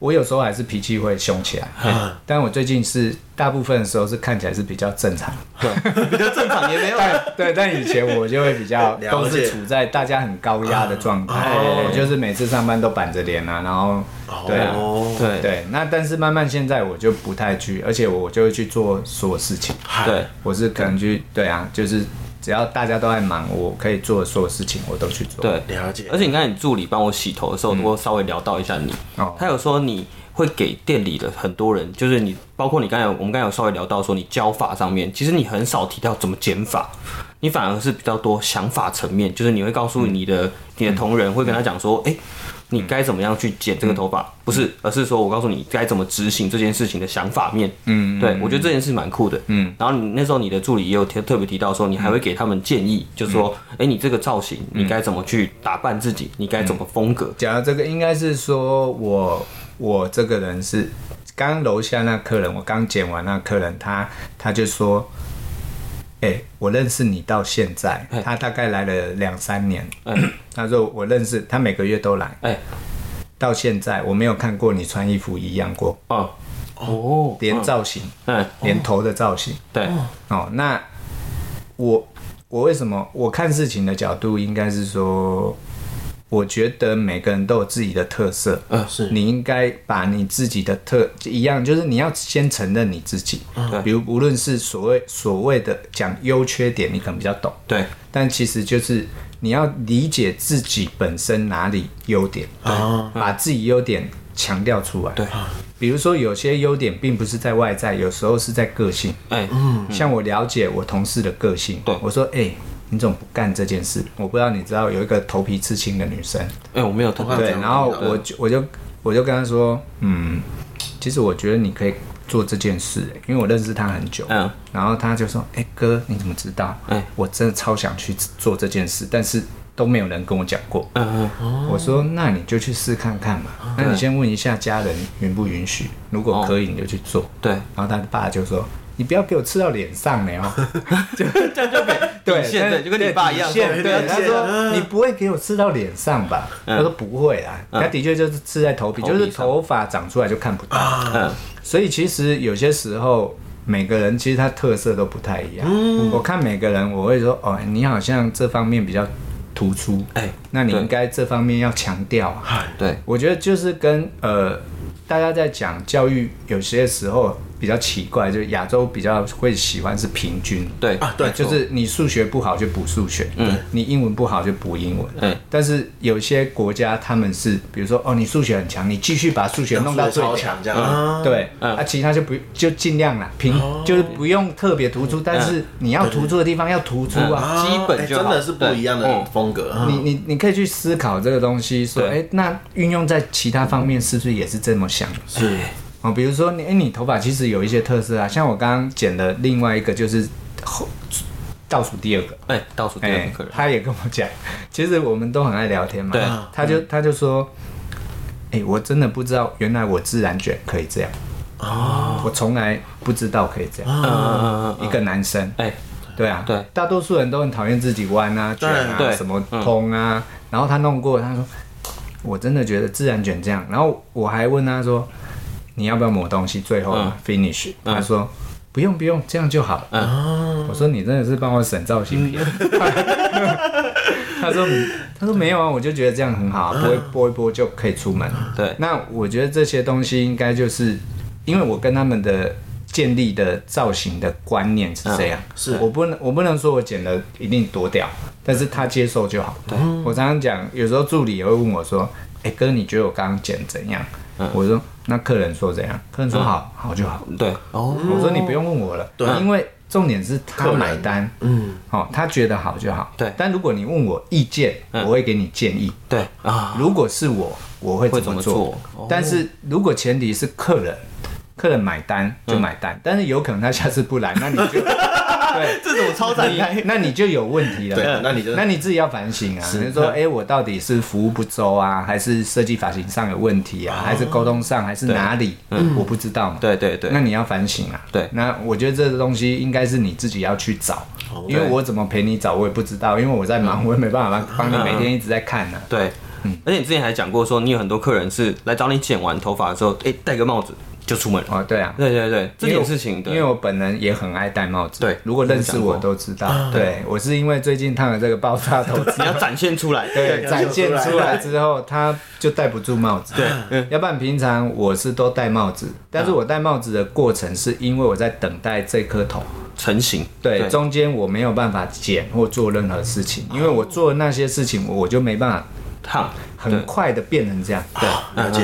我有时候还是脾气会凶起来，但我最近是大部分的时候是看起来是比较正常，对，比较正常也没有。但对，但以前我就会比较都是处在大家很高压的状态，哦。就是每次上班都板着脸啊，然后对啊，哦对。对，那但是慢慢现在我就不太去，而且我就会去做所有事情，对，我是可能去对啊，就是只要大家都在忙，我可以做的所有事情我都去做，对，了解。而且你看，你助理帮我洗头的时候，我稍微聊到一下你，哦。他有说你会给店里的很多人，就是你，包括你刚才我们刚才有稍微聊到说，你教法上面，其实你很少提到怎么减法，你反而是比较多想法层面，就是你会告诉你的、你的同仁，会跟他讲说，哎、你该怎么样去剪这个头发，不是，而是说我告诉你该怎么执行这件事情的想法面。嗯，对我觉得这件事蛮酷的。嗯，然后你那时候你的助理也有特特别提到说，你还会给他们建议，就是说，哎，你这个造型你该怎么去打扮自己，你该怎么风格。讲到这个，应该是说我我这个人是刚刚楼下那客人，我刚剪完那客人，他他就说，哎、我认识你到现在，他大概来了两三年。他说我认识他，每个月都来。哎，到现在我没有看过你穿衣服一样过，哦，哦，连造型，嗯，连头的造型。对，哦，那我我为什么我看事情的角度应该是说，我觉得每个人都有自己的特色，嗯。是。你应该把你自己的特一样，就是你要先承认你自己，嗯。比如无论是所谓所谓的讲优缺点，你可能比较懂，对，但其实就是你要理解自己本身哪里优点，啊，把自己优点强调出来，对，比如说有些优点并不是在外在，有时候是在个性。哎，嗯像我了解我同事的个性，对。我说，哎、你怎么不干这件事？我不知道你知道有一个头皮刺青的女生，哎，我没有头发对，然后我就我就我就跟她说，嗯，其实我觉得你可以做这件事、欸因为我认识她很久，嗯，然后她就说，哎、哥，你怎么知道？哎我真的超想去做这件事，但是都没有人跟我讲过。嗯嗯，我说，那你就去试看看嘛。那你先问一下家人允不允许，如果可以，你就去做。对，然后他爸就说：“你不要给我吃到脸上呢哦。”就这样就给对，底线对就跟你爸一样对，对他说嗯你不会给我吃到脸上吧？他说不会啦，他的确就是刺在头皮，就是头发长出来就看不到。嗯，所以其实有些时候。每个人其实他特色都不太一样。我看每个人，我会说哦，你好像这方面比较突出，哎，那你对应该这方面要强调啊。对，我觉得就是跟呃，大家在讲教育，有些时候比较奇怪，就是亚洲比较会喜欢是平均，对，啊，对，就是你数学不好就补数学，嗯，你英文不好就补英文，嗯但是有些国家他们是，比如说哦，你数学很强，你继续把数学弄到最强，这样，啊，对，嗯。啊，其他就不就尽量啦，平就是不用特别突出，但是你要突出的地方要突出啊。啊基本真的是不一样的风格。啊。你你你可以去思考这个东西，说，哎、对那运用在其他方面是不是也是这么想？是，哦，比如说你，哎、你头发其实有一些特色啊，像我刚刚剪的另外一个就是后倒数第二个，哎，倒数第哎、二个客人，他也跟我讲，其实我们都很爱聊天嘛，对。他就他就说，哎、我真的不知道，原来我自然卷可以这样，哦，我从来不知道可以这样，嗯嗯嗯一个男生，哎，对啊，对。大多数人都很讨厌自己弯啊、卷啊、什么通啊，然后他弄过，他说我真的觉得自然卷这样，然后我还问他说你要不要抹东西？最后嗯 finish，、他说不用不用，这样就好了。嗯我说你真的是帮我省造型片。他说他说没有啊，我就觉得这样很好啊，拨一拨一拨就可以出门。对那我觉得这些东西应该就是因为我跟他们的建立的造型的观念是这样，是我不能我不能说我剪的一定多屌，但是他接受就好。对，我常常讲，有时候助理也会问我说：“哎、哥，你觉得我刚刚剪怎样？”我说：“那客人说怎样？”客人说好：“好就好。对，哦，我说：“你不用问我了，对。因为重点是他买单，嗯，哦，他觉得好就好。对。但如果你问我意见，嗯。我会给你建议。对。啊，如果是我，我会会怎么做？么做？哦。但是如果前提是客人，客人买单就买单，但是有可能他下次不来，那你就对，这种超展开，那你就有问题了。对，那你就那你自己要反省啊，你说，哎、我到底是服务不周啊，还是设计发型上有问题啊，还是沟通上，还是哪里？嗯。我不知道嘛。对对对。那你要反省啊。对。那我觉得这个东西应该是你自己要去找，因为我怎么陪你找，我也不知道，因为我在忙，我也没办法帮帮你每天一直在看呢、啊。对，而且你之前还讲过说，你有很多客人是来找你剪完头发的时候，哎，戴个帽子就出门了。哦，对啊。对对对，这因为我件事情，因为我本人也很爱戴帽子。对如果认识我都知道。对，我是因为最近烫了这个爆炸头，你要展现出来，对，展现出来之后，他就戴不住帽子。对，要不然平常我是都戴帽子，但是我戴帽子的过程是因为我在等待这颗头。成型。对，中间我没有办法剪或做任何事情，因为我做的那些事情，我就没办法烫，很快的变成这样。对，了解。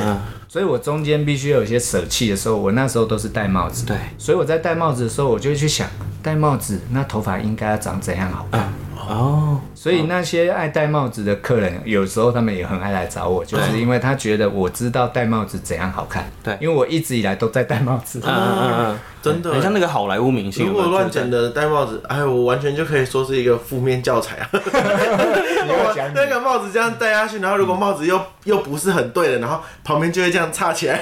所以我中间必须有一些舍弃的时候，我那时候都是戴帽子。对，所以我在戴帽子的时候，我就会去想，戴帽子那头发应该要长怎样好看。哦，所以那些爱戴帽子的客人，有时候他们也很爱来找我，就是因为他觉得我知道戴帽子怎样好看。对因为我一直以来都在戴帽子。嗯嗯嗯，真的很像那个好莱坞明星。如果乱剪的戴帽子，哎，我完全就可以说是一个负面教材啊！要讲你那个帽子这样戴下去，然后如果帽子又又不是很对的，然后旁边就会这样插起来。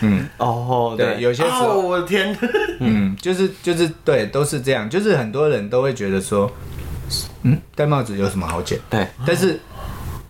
嗯哦，对，有些时候，哦，我的天！嗯，就是就是对，都是这样，就是很多人都会觉得说，嗯，戴帽子有什么好剪？对，但是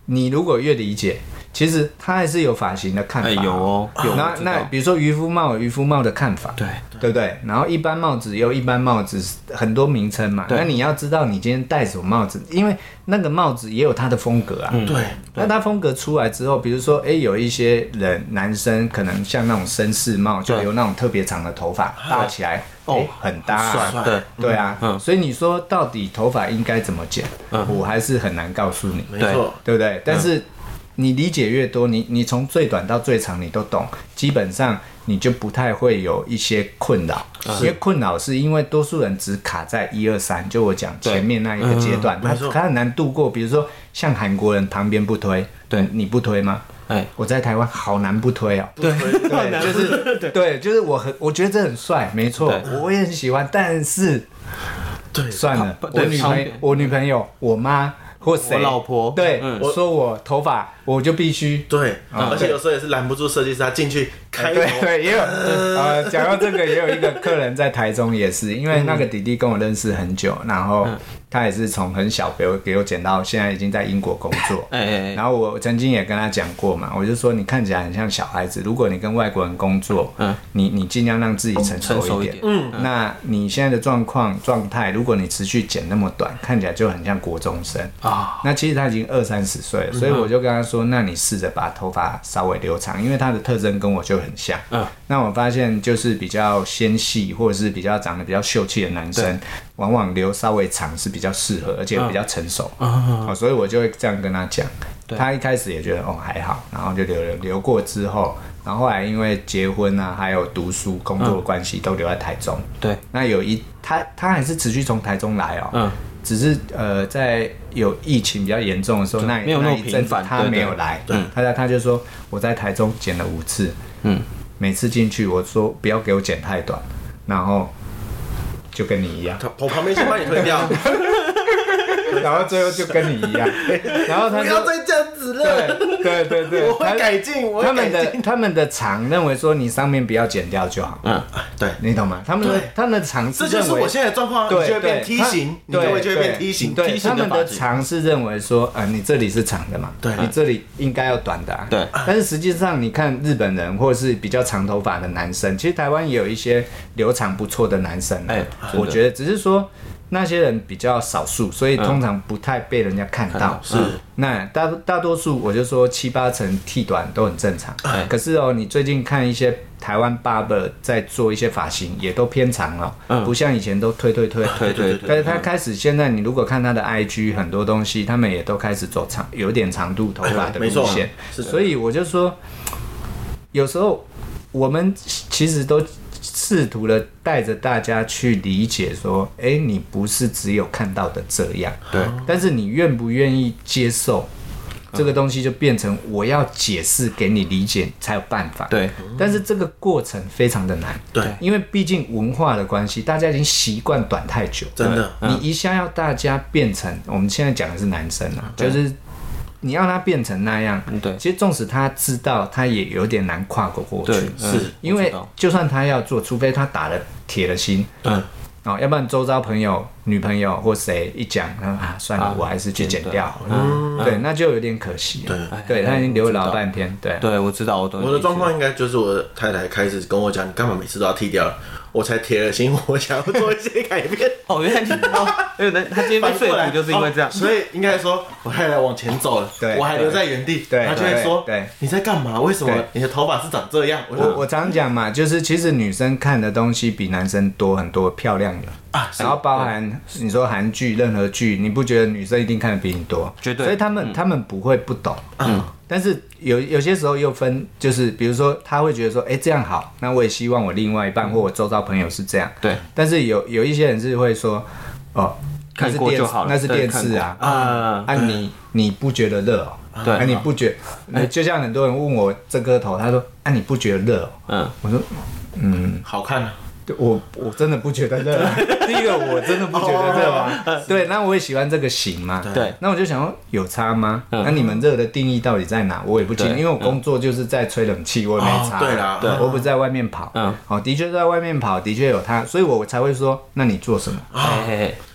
你如果越理解，其实他还是有发型的看法。哎有哦有那那比如说渔夫帽有渔夫帽的看法，对对不对？然后一般帽子也有一般帽子很多名称嘛。对那你要知道你今天戴什么帽子，因为那个帽子也有它的风格啊。嗯对，那它风格出来之后，比如说，哎、有一些人男生可能像那种绅士帽，就对有那种特别长的头发搭起来，哦、哦很搭、对，对啊，嗯所以你说到底头发应该怎么剪，嗯我还是很难告诉你，没错。对。不对？但是你理解越多，你你从最短到最长你都懂，基本上你就不太会有一些困扰，因为困扰是因为多数人只卡在一二三，就我讲前面那一个阶段，他很难度过。比如说像韩国人旁边不推，对。你不推吗？哎，我在台湾好难不推哦、对，对，就是对，就是我很我觉得这很帅，没错，我也很喜欢，但是对，算了，我女朋友我女朋友、我妈或谁，我老婆对，说我头发，我就必须。对，而且有时候也是拦不住设计师，他进去开头，对对，也有呃，讲到这个，也有一个客人在台中也是，因为那个弟弟跟我认识很久，然后他也是从很小给我给我剪到现在已经在英国工作。哎哎哎，然后我曾经也跟他讲过嘛，我就说你看起来很像小孩子，如果你跟外国人工作，嗯。你你尽量让自己成熟一点。成熟一点，嗯，那你现在的状况状态，如果你持续剪那么短，看起来就很像国中生。啊。那其实他已经二三十岁了，所以我就跟他说，那你试着把头发稍微留长，因为他的特征跟我就很像。嗯，那我发现就是比较纤细或者是比较长得比较秀气的男生，往往留稍微长是比较适合，而且比较成熟。嗯。哦，所以我就会这样跟他讲。他一开始也觉得哦还好，然后就留了留过之后，然后后来因为结婚啊，还有读书工作的关系，都留在台中。对，那有一他他还是持续从台中来哦，嗯，只是呃在有疫情比较严重的时候，那没有那一阵子他没有来，他他他就说我在台中剪了五次，嗯，每次进去我说不要给我剪太短，然后就跟你一样，他我旁边先帮你推掉，然后最后就跟你一样，然后他就不要再这样子了，对对对对，我会改进，我他们。的他们的厂认为说你上面不要剪掉就好，嗯，对，你懂吗？他们的他们的厂是这就是我现在的状况，就会变梯形，你就对会就会变梯形。对，他们的长是认为说，啊，你这里是长的嘛，对。你这里应该要短的、啊，对。但是实际上，你看日本人或者是比较长头发的男生，其实台湾也有一些留长不错的男生、啊，哎我觉得只是说那些人比较少数，所以通常不太被人家看到。是。那大大多数，我就说七八成剃短都很正常。哎。可是哦，你最近看一些台湾 barber 在做一些发型，也都偏长了、嗯。不像以前都推推但是他开始现在，你如果看他的 IG 很多东西，他们也都开始走长，有点长度头发的路线。所以我就说，有时候我们其实都试图的带着大家去理解说，哎、欸，你不是只有看到的这样，对，但是你愿不愿意接受？这个东西就变成我要解释给你理解才有办法。对，但是这个过程非常的难。对，因为毕竟文化的关系，大家已经习惯短太久。真的，你一下要大家变成我们现在讲的是男生啊，就是你要他变成那样。对，其实纵使他知道，他也有点难跨过过去。是因为就算他要做，除非他打了铁了心。嗯。哦，要不然周遭朋友、女朋友或谁一讲，啊，算了，啊、我还是去剪掉。嗯，对，那就有点可惜。对，对他已经留了老半天。对，对我知道，我我的状况应该就是我的太太开始跟我讲，你干嘛每次都要剃掉了？我才铁了心，我想要做一些改变。哦，原来你哦，因为他今天被说服就是因为这样，所以应该说我太太往前走了，我还留在原地。对，他就会说，对，你在干嘛？为什么你的头发是长这样？我我常讲嘛，就是其实女生看的东西比男生多很多，漂亮的啊，然后包含你说韩剧，任何剧，你不觉得女生一定看的比你多？绝对。所以他们他们不会不懂，嗯。但是有有些时候又分，就是比如说他会觉得说，哎、欸，这样好，那我也希望我另外一半或我周遭朋友是这样。对。但是有有一些人是会说，哦，看过就好了，那是电视啊啊啊！你你不觉得热哦？对。啊，你不觉？欸、就像很多人问我这颗头，他说，啊，你不觉得热哦？嗯。我说，嗯，好看啊。我我真的不觉得热，第一个我真的不觉得热啊。对，那我也喜欢这个型嘛。对，那我就想说有差吗？那你们热的定义到底在哪？我也不清楚，因为我工作就是在吹冷气，我也没差。对啦，对，我不在外面跑。嗯，好，的确在外面跑，的确有它，所以我才会说，那你做什么？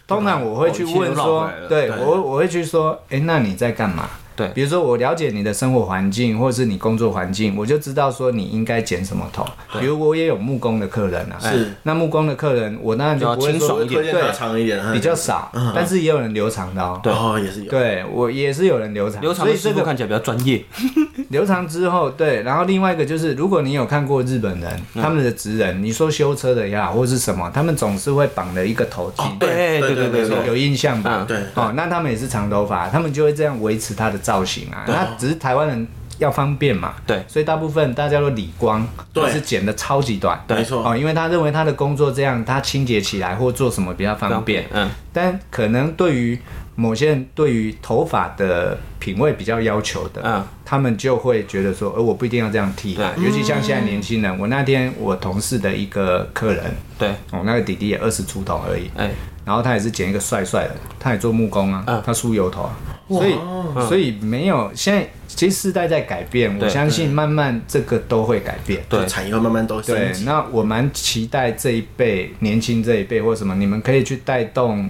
通常我会去问说，对我我会去说，哎，那你在干嘛？对，比如说我了解你的生活环境，或者是你工作环境，我就知道说你应该剪什么头。比如我也有木工的客人啊，是那木工的客人，我当然就不会说对长一点，比较少，但是也有人留长的哦。对，也是有。对我也是有人留长，留长所以这个看起来比较专业。留长之后，对，然后另外一个就是，如果你有看过日本人他们的职人，你说修车的也好，或是什么，他们总是会绑了一个头巾。对对对对对，有印象吧？对。哦，那他们也是长头发，他们就会这样维持他的。造型啊，那只是台湾人要方便嘛，对，所以大部分大家都理光，都是剪的超级短，没错。哦，因为他认为他的工作这样，他清洁起来或做什么比较方便，嗯，但可能对于某些人对于头发的品味比较要求的，嗯，他们就会觉得说，呃，我不一定要这样剃，啊，尤其像现在年轻人，我那天我同事的一个客人，对，哦，那个弟弟也二十出头而已，哎，然后他也是剪一个帅帅的，他也做木工啊，他梳油头啊。所以，所以没有。现在其实时代在改变，我相信慢慢这个都会改变。对，产业会慢慢都对。那我蛮期待这一辈年轻这一辈或什么，你们可以去带动，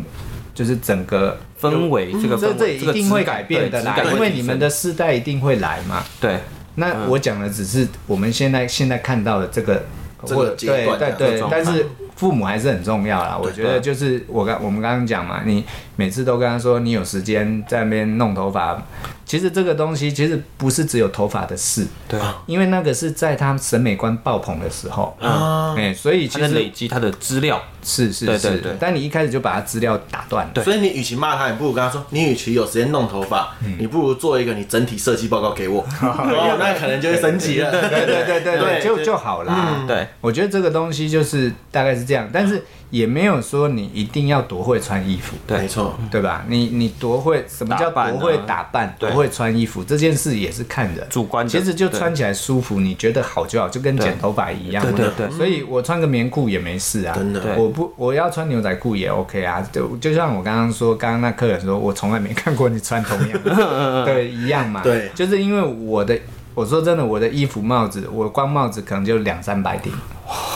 就是整个氛围。这个这这一定会改变的啦，因为你们的世代一定会来嘛。对。那我讲的只是我们现在现在看到的这个，或对对对，但是。父母还是很重要啦，我觉得就是我刚我们刚刚讲嘛，你每次都跟他说你有时间在那边弄头发。其实这个东西其实不是只有头发的事，对，因为那个是在他审美观爆棚的时候，嗯，哎，所以其实累积他的资料。是是是，但你一开始就把他资料打断，对，所以你与其骂他，你不如跟他说，你与其有时间弄头发，你不如做一个你整体设计报告给我，那可能就会升级了，对对对对对，就就好啦。对，我觉得这个东西就是大概是这样，但是。也没有说你一定要多会穿衣服，对，没错，对吧？你你多会，什么叫多会打扮？多会穿衣服这件事也是看人，主观。其实就穿起来舒服，你觉得好就好，就跟剪头发一样。对对对。所以我穿个棉裤也没事啊，真的。我不，我要穿牛仔裤也 OK 啊。就就像我刚刚说，刚刚那客人说，我从来没看过你穿同样的，对，一样嘛。对，就是因为我的，我说真的，我的衣服、帽子，我光帽子可能就两三百顶。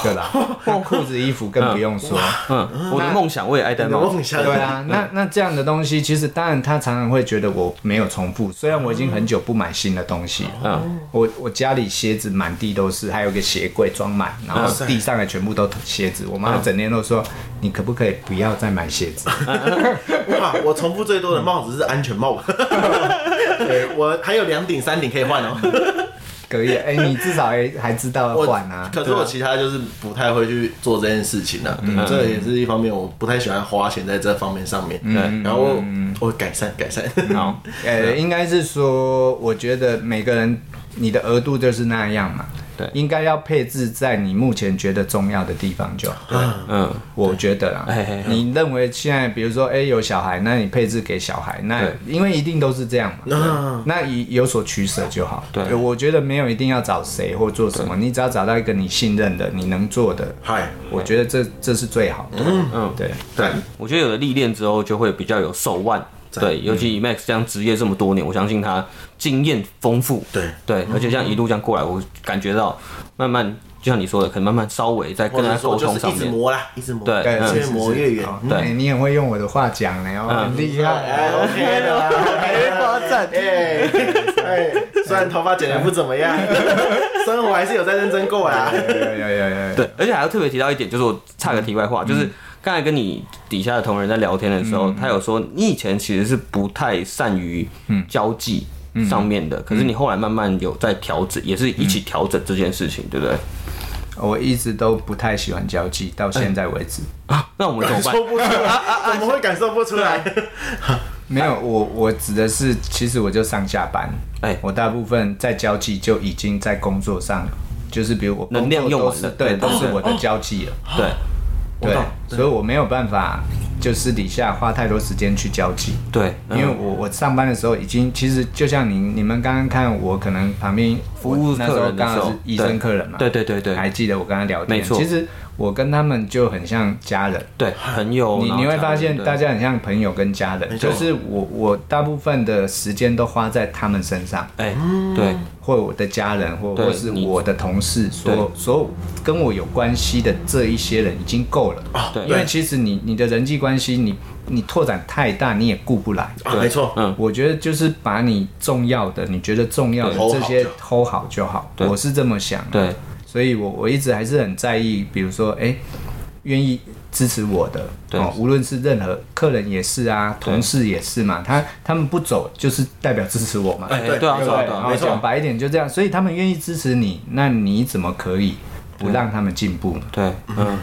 对吧？裤子、衣服更不用说。嗯，我的梦想我也爱戴帽子。对啊，那那这样的东西，其实当然他常常会觉得我没有重复。虽然我已经很久不买新的东西，嗯，我我家里鞋子满地都是，还有个鞋柜装满，然后地上的全部都鞋子。我妈整天都说，你可不可以不要再买鞋子？哇，我重复最多的帽子是安全帽。对，我还有两顶、三顶可以换哦。可以，哎，你至少还还知道管啊。可是我其他就是不太会去做这件事情呢。这也是一方面，我不太喜欢花钱在这方面上面。嗯，然后我改善改善。好，呃，应该是说，我觉得每个人你的额度就是那样嘛。对。应该要配置在你目前觉得重要的地方就好。嗯，我觉得啦。嘿嘿嘿，你认为现在比如说，哎、有小孩，那你配置给小孩，那因为一定都是这样嘛，那以有所取舍就好。对。我觉得没有一定要找谁或做什么，你只要找到一个你信任的、你能做的，嗨，我觉得这这是最好的。嗯。嗯，对。对，我觉得有了历练之后，就会比较有手腕。对，尤其以 Max 这样职业这么多年，我相信他经验丰富。对对，而且像一路这样过来，我感觉到慢慢，就像你说的，可能慢慢稍微在跟他沟通上面。一直磨啦，一直磨，对越磨越远。对哎你很会用我的话讲呢，哦，嗯很厉害。哎，OK 的啦，OK 的，赞 哎哎，虽然头发剪的不怎么样，生活还是有在认真过啦。有有有有有。对，而且还要特别提到一点，就是我插个题外话，就是刚才跟你底下的同仁在聊天的时候，他有说你以前其实是不太善于交际上面的，可是你后来慢慢有在调整，也是一起调整这件事情，对不对？我一直都不太喜欢交际，到现在为止。啊，那我们怎么办？说不出来，怎么会感受不出来？没有，我我指的是，其实我就上下班，哎我大部分在交际就已经在工作上，就是比如我工作能量用完都是对，了对都是我的交际了，对对我懂，所以我没有办法就私底下花太多时间去交际。对，因为我我上班的时候已经，其实就像你你们刚刚看我可能旁边服务那时候刚好是医生客人嘛，对对对对。还记得我跟他聊天，没错。其实我跟他们就很像家人，对朋友，你你会发现大家很像朋友跟家人，就是我我大部分的时间都花在他们身上，哎对。或我的家人，或对或是我的同事，所所有跟我有关系的这一些人已经够了。对。因为其实你你的人际关系，你你拓展太大，你也顾不来。啊，没错，嗯。我觉得就是把你重要的，你觉得重要的这些 hold 好就好。我是这么想的。对所以我我一直还是很在意，比如说，哎、愿意支持我的，对。哦，无论是任何客人也是啊，同事也是嘛，他他们不走就是代表支持我嘛，哎对对？啊对讲白一点就这样，所以他们愿意支持你，那你怎么可以不让他们进步呢？对，嗯，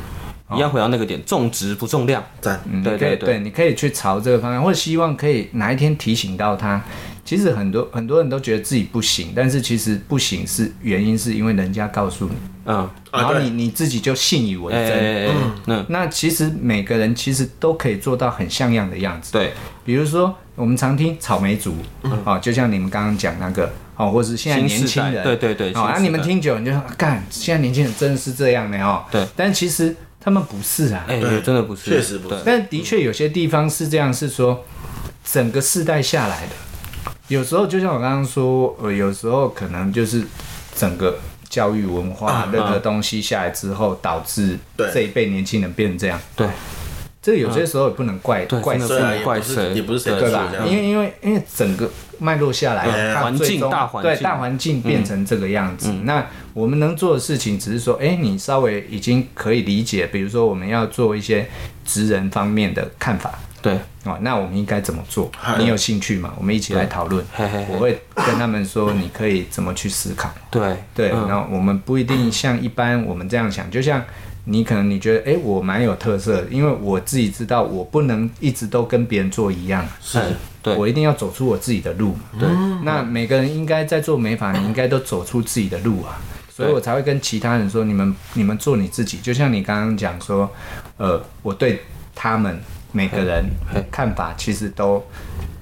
一样回到那个点，重质不重量，对对对。你可以去朝这个方向，或者希望可以哪一天提醒到他。其实很多很多人都觉得自己不行，但是其实不行是原因是因为人家告诉你，嗯，然后对。你你自己就信以为哎真。嗯，那。其实每个人其实都可以做到很像样的样子。对，比如说我们常听草莓族，哦，就像你们刚刚讲那个，哦，或是现在年轻人，对对对哦，啊，你们听久，你就说干，现在年轻人真的是这样的哦。对，但其实他们不是啊。哎，对真的不是，确实不是。对但的确有些地方是这样，是说整个世代下来的，有时候就像我刚刚说，呃，有时候可能就是整个教育文化啊任何东西下来之后，导致这一辈年轻人变成这样。对。这个有些时候也不能怪怪谁。怪谁。也不是谁对吧？因为因为因为整个脉络下来，环境大环境。对大环境变成这个样子。那我们能做的事情，只是说，哎，你稍微已经可以理解，比如说我们要做一些职人方面的看法。对，哦，那我们应该怎么做？你有兴趣吗？我们一起来讨论。我会跟他们说，你可以怎么去思考。对对，嗯然后我们不一定像一般我们这样想，就像你可能你觉得，哎，我蛮有特色的，因为我自己知道我不能一直都跟别人做一样，是，对我一定要走出我自己的路嘛。对那每个人应该在做美发，你应该都走出自己的路啊。所以我才会跟其他人说，你们你们做你自己，就像你刚刚讲说，呃，我对他们每个人看法其实都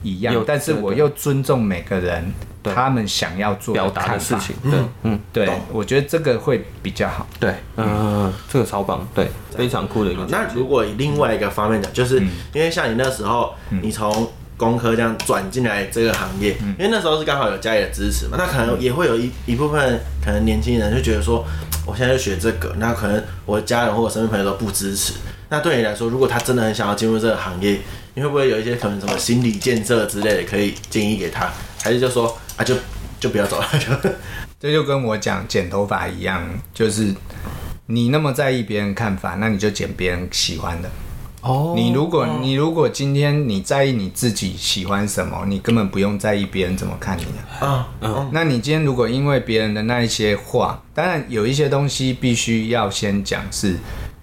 一样，但是我又尊重每个人他们想要做表达的事情，对，嗯，对，我觉得这个会比较好。对，嗯，这个超棒，对，非常酷的一个，那如果以另外一个方面讲，就是因为像你那时候，你从工科这样转进来这个行业，因为那时候是刚好有家里的支持嘛，那可能也会有一一部分可能年轻人就觉得说，我现在就学这个，那可能我的家人或我身边朋友都不支持。那对你来说，如果他真的很想要进入这个行业，你会不会有一些可能什么心理建设之类的可以建议给他，还是就说啊就就不要走了就？这就跟我讲剪头发一样，就是你那么在意别人看法，那你就剪别人喜欢的。哦你如果你如果今天你在意你自己喜欢什么，你根本不用在意别人怎么看你的。啊，嗯，那你今天如果因为别人的那一些话，当然有一些东西必须要先讲是，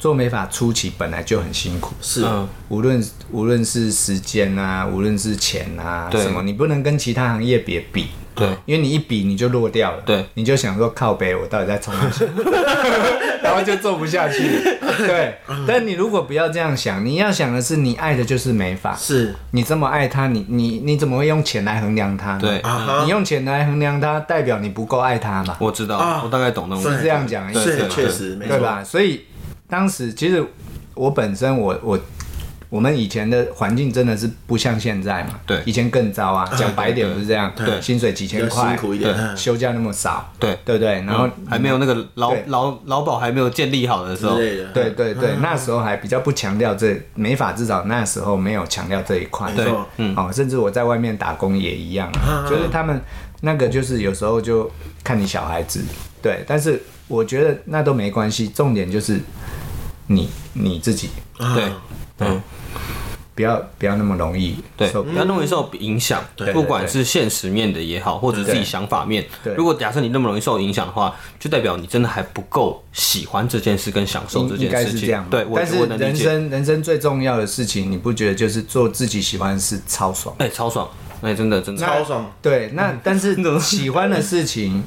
做美发初期本来就很辛苦，是，嗯，无论无论是时间啊，无论是钱啊，什么，你不能跟其他行业别比。对，因为你一比你就落掉了，对，你就想说靠北，我到底在冲什么，然后就做不下去。对，但你如果不要这样想，你要想的是，你爱的就是美发，是你这么爱它，你你你怎么会用钱来衡量它呢？对啊你用钱来衡量它，代表你不够爱它嘛，我知道，啊我大概懂那种是这样讲，是确实对吧？所以当时其实我本身我我。我们以前的环境真的是不像现在嘛，对。以前更糟啊。讲白一点不是这样，对薪水几千块，苦一点，嗯。休假那么少，对。对不对？然后还没有那个劳对。劳劳保还没有建立好的时候，对对对，那时候还比较不强调这美法，至少那时候没有强调这一块。对，嗯。哦，甚至我在外面打工也一样啊，就是他们那个就是有时候就看你小孩子，对，但是我觉得那都没关系，重点就是你你自己对啊嗯，不要不要那么容易对，受不要那么容易受影响，对不管是现实面的也好，或者自己想法面对。如果假设你那么容易受影响的话，就代表你真的还不够喜欢这件事跟享受这应应该件事情是这样。对，但是。人生人生最重要的事情，你不觉得就是做自己喜欢的事超爽？哎，超爽，哎，真的真的。超爽，对，那 但是喜欢的事情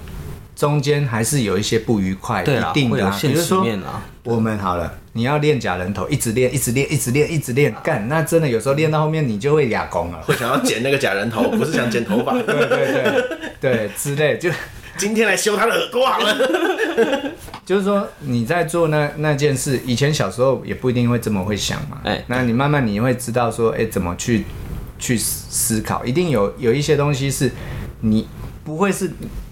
中间还是有一些不愉快，对一定的、现实如说面啊我们好了，你要练假人头，一直练，一直练，一直练，一直练，干，那真的有时候练到后面你就会哑公了。会想要剪那个假人头，不是想剪头发，对对对对，之类就今天来修他的耳朵好了。就是说你在做那那件事，以前小时候也不一定会这么会想嘛。哎那你慢慢你会知道说，哎、怎么去去思考，一定有有一些东西是你不会是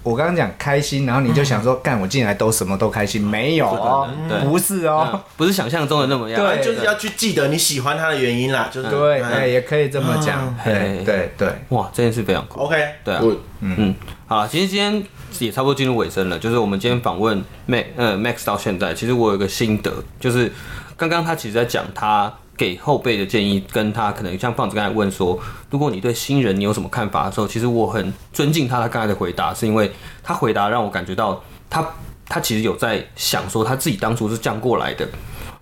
我刚刚讲开心，然后你就想说，干、我进来都什么都开心，没有哦、对。不是哦、嗯不是想象中的那么样。对。就是要去记得你喜欢他的原因啦，就是对，嗯哎、也可以这么讲，嘿对对对，哇，这件事非常酷。OK，对啊。嗯，好了，其实今天也差不多进入尾声了。就是我们今天访问 Max，呃，Max 到现在，其实我有一个心得，就是刚刚他其实在讲他给后辈的建议，跟他可能像胖子刚才问说，如果你对新人你有什么看法的时候，其实我很尊敬他他刚才的回答，是因为他回答让我感觉到他他其实有在想说他自己当初是这样过来的。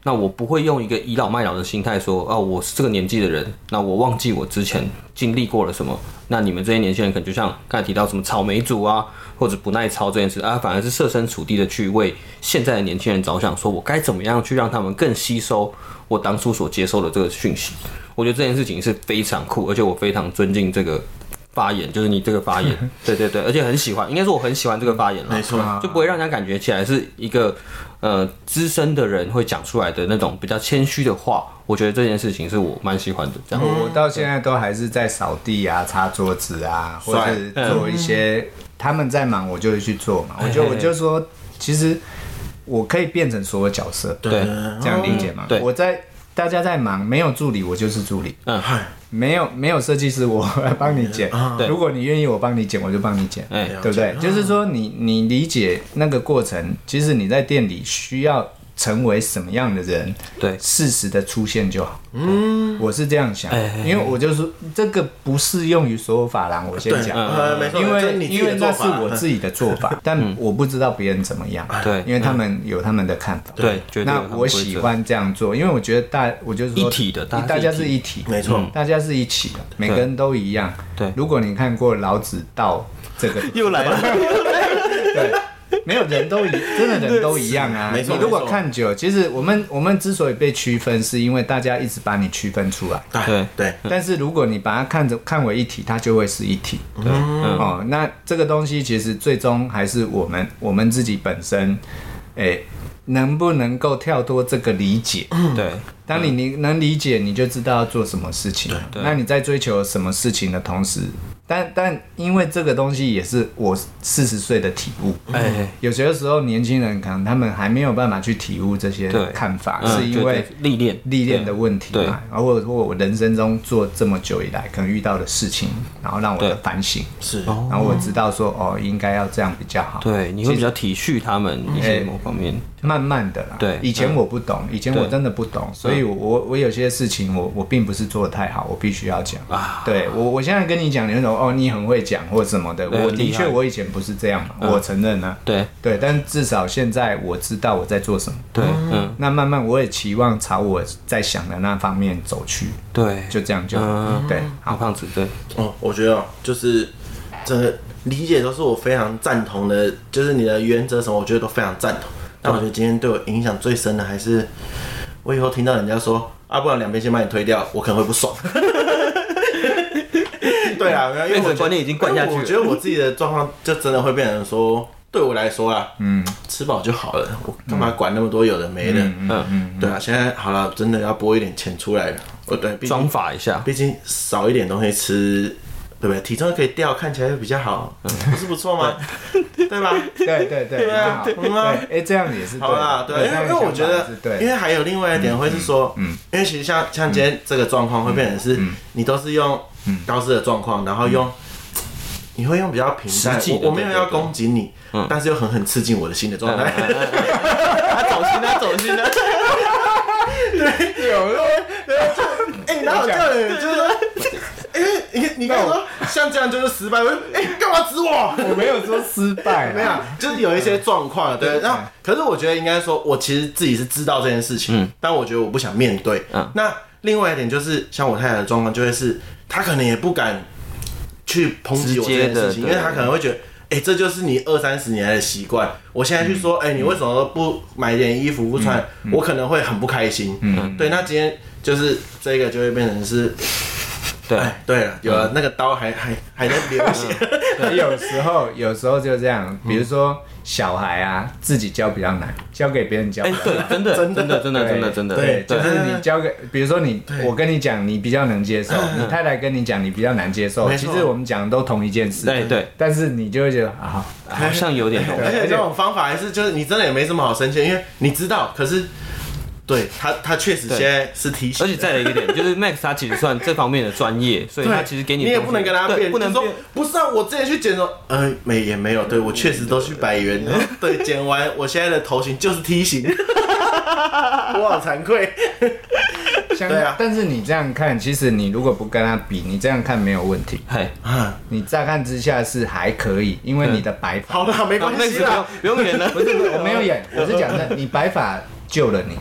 那我不会用一个倚老卖老的心态说，哦，我是这个年纪的人，那我忘记我之前经历过了什么。那你们这些年轻人可能就像刚才提到什么草莓族啊，或者不耐操这件事啊，反而是设身处地的去为现在的年轻人着想，说我该怎么样去让他们更吸收我当初所接受的这个讯息。我觉得这件事情是非常酷，而且我非常尊敬这个发言，就是你这个发言，对对对，而且很喜欢，应该说我很喜欢这个发言了，没错就不会让人家感觉起来是一个呃资深的人会讲出来的那种比较谦虚的话。我觉得这件事情是我蛮喜欢的。这样，我到现在都还是在扫地啊、擦桌子啊，或者做一些他们在忙，我就会去做嘛。我就我就说，其实我可以变成所有角色，对这样理解吗？对我在大家在忙，没有助理，我就是助理。嗯，嗨，没有没有设计师，我来 帮你剪。对如果你愿意我帮你剪，我就帮你剪，哎对不对？就是说你你理解那个过程，其实你在店里需要成为什么样的人，对。适时的出现就好。嗯，我是这样想因为我就是这个不适用于所有法郎，我先对，讲。呃，没错，因为因为那是我自己的做法，但我不知道别人怎么样。对。因为他们有他们的看法。对，那我喜欢这样做，因为我觉得大，我就是说一体的大家是大家一体。是一体，没错，大家是一起的，每个人都一样。对。如果你看过老子道这个，又来了，对，没有人都一，真的人都一样啊。没错你如果看久，其实我们我们之所以被区分，是因为大家一直把你区分出来。对对，但是如果你把它看着看为一体，它就会是一体。对，嗯，哦，那这个东西其实最终还是我们我们自己本身，哎、能不能够跳脱这个理解？对，当你你能理解，你就知道要做什么事情。对那你在追求什么事情的同时，但但因为这个东西也是我四十岁的体悟。哎，有些时候年轻人可能他们还没有办法去体悟这些看法，嗯是因为历练历练的问题对嘛，然后或我人生中做这么久以来可能遇到的事情，然后让我的反省，是，哦然后我知道说哦，应该要这样比较好。对，你会比较体恤他们一些某方面，慢慢的啦。对以前我不懂，以前我真的不懂，所以我我我有些事情我我并不是做的太好，我必须要讲啊对我我现在跟你讲，你会说哦，你很会讲或什么的。我的确，我以前不是这样嘛，我承认啊。对对，但至少现在我知道我在做什么。对，嗯。那慢慢我也期望朝我在想的那方面走去。对，就这样就对。好，胖子，对。哦，我觉得就是整个理解都是我非常赞同的，就是你的原则什么，我觉得都非常赞同。但我觉得今天对我影响最深的还是，我以后听到人家说啊，不然两边先把你推掉，我可能会不爽。对啊，因为我观念已经灌下去了。我觉得我自己的状况就真的会变成说，对我来说啊，嗯，吃饱就好了，我干嘛管那么多有的没的？嗯嗯，对啊，现在好了，真的要拨一点钱出来了。哦，对，装法一下，毕竟少一点东西吃。对不对？体重可以掉，看起来会比较好，不是不错吗？对吧？对对对，对啊，对啊？哎，这样也是好啦。对，因为因为我觉得，因为还有另外一点会是说，嗯，因为其实像像今天这个状况会变成是，你都是用高斯的状况，然后用，你会用比较平淡，我没有要攻击你，但是又狠狠刺进我的心的状态。他走心他，走心 了。对，有了。哎，然后这样就是说。哎，你你刚才说像这样就是失败，我哎干嘛指我？我没有说失败，没有，就是有一些状况，对。然后，可是我觉得应该说，我其实自己是知道这件事情，但我觉得我不想面对。那另外一点就是，像我太太的状况，就会是她可能也不敢去抨击我这件事情，因为她可能会觉得，哎，这就是你二三十年来的习惯。我现在去说，哎，你为什么不买点衣服不穿？我可能会很不开心。嗯，对。那今天就是这个就会变成是。对对了，有了那个刀还还还在流血。有时候有时候就这样，比如说小孩啊，自己教比较难，交给别人教。哎，对，真的真的真的真的真的真的。对，就是你交给，比如说你，我跟你讲，你比较能接受；你太太跟你讲，你比较难接受。其实我们讲的都同一件事。对对。但是你就会觉得啊，好像有点。而且这种方法还是就是你真的也没什么好生气，因为你知道，可是。对他，他确实现在是提醒，而且再来一个点，就是 Max 他其实算这方面的专业，所以他其实给你，你也不能跟他辩，不能说不是啊，我之前去剪说，呃，没也没有，对我确实都去百元，对，剪完我现在的头型就是梯形，我好惭愧。对啊，但是你这样看，其实你如果不跟他比，你这样看没有问题。嘿，你乍看之下是还可以，因为你的白发。好的，没关系了，不用演了。不是，我没有演，我是讲的，你白发救了你。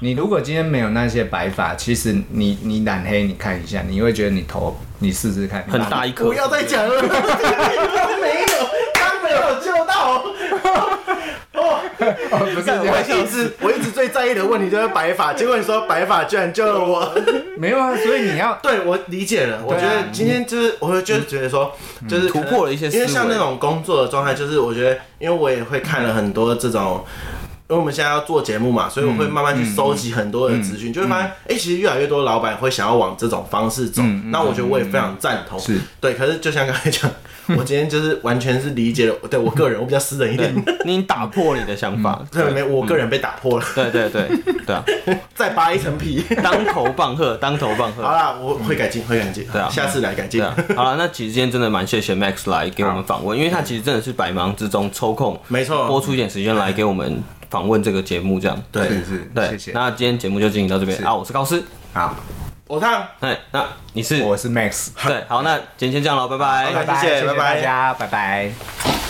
你如果今天没有那些白发，其实你你染黑，你看一下，你会觉得你头，你试试看，很大一颗。不要再讲了，没有，他没有救到。哦，不是，我一直我一直最在意的问题就是白发，结果你说白发居然救了我。没有啊，所以你要对我理解了。我觉得今天就是，我会就是觉得说，就是突破了一些，因为像那种工作的状态，就是我觉得，因为我也会看了很多这种。因为我们现在要做节目嘛，所以我会慢慢去收集很多的资讯，就会发现，哎，其实越来越多老板会想要往这种方式走。那我觉得我也非常赞同。是，对。可是就像刚才讲，我今天就是完全是理解了，对我个人，我比较私人一点。你打破你的想法，对没？我个人被打破了。对对对对啊！再扒一层皮，当头棒喝，当头棒喝。好啦，我会改进，会改进。对啊，下次来改进。好了，那其实今天真的蛮谢谢 Max 来给我们访问，因为他其实真的是百忙之中抽空，没错，播出一点时间来给我们。访问这个节目这样，对，是是，对，谢谢。那今天节目就进行到这边。啊，我是高斯，好，我烫，哎，那你是？我是 Max，对，好，那今天先这样了，拜拜，拜拜，谢谢大家，拜拜。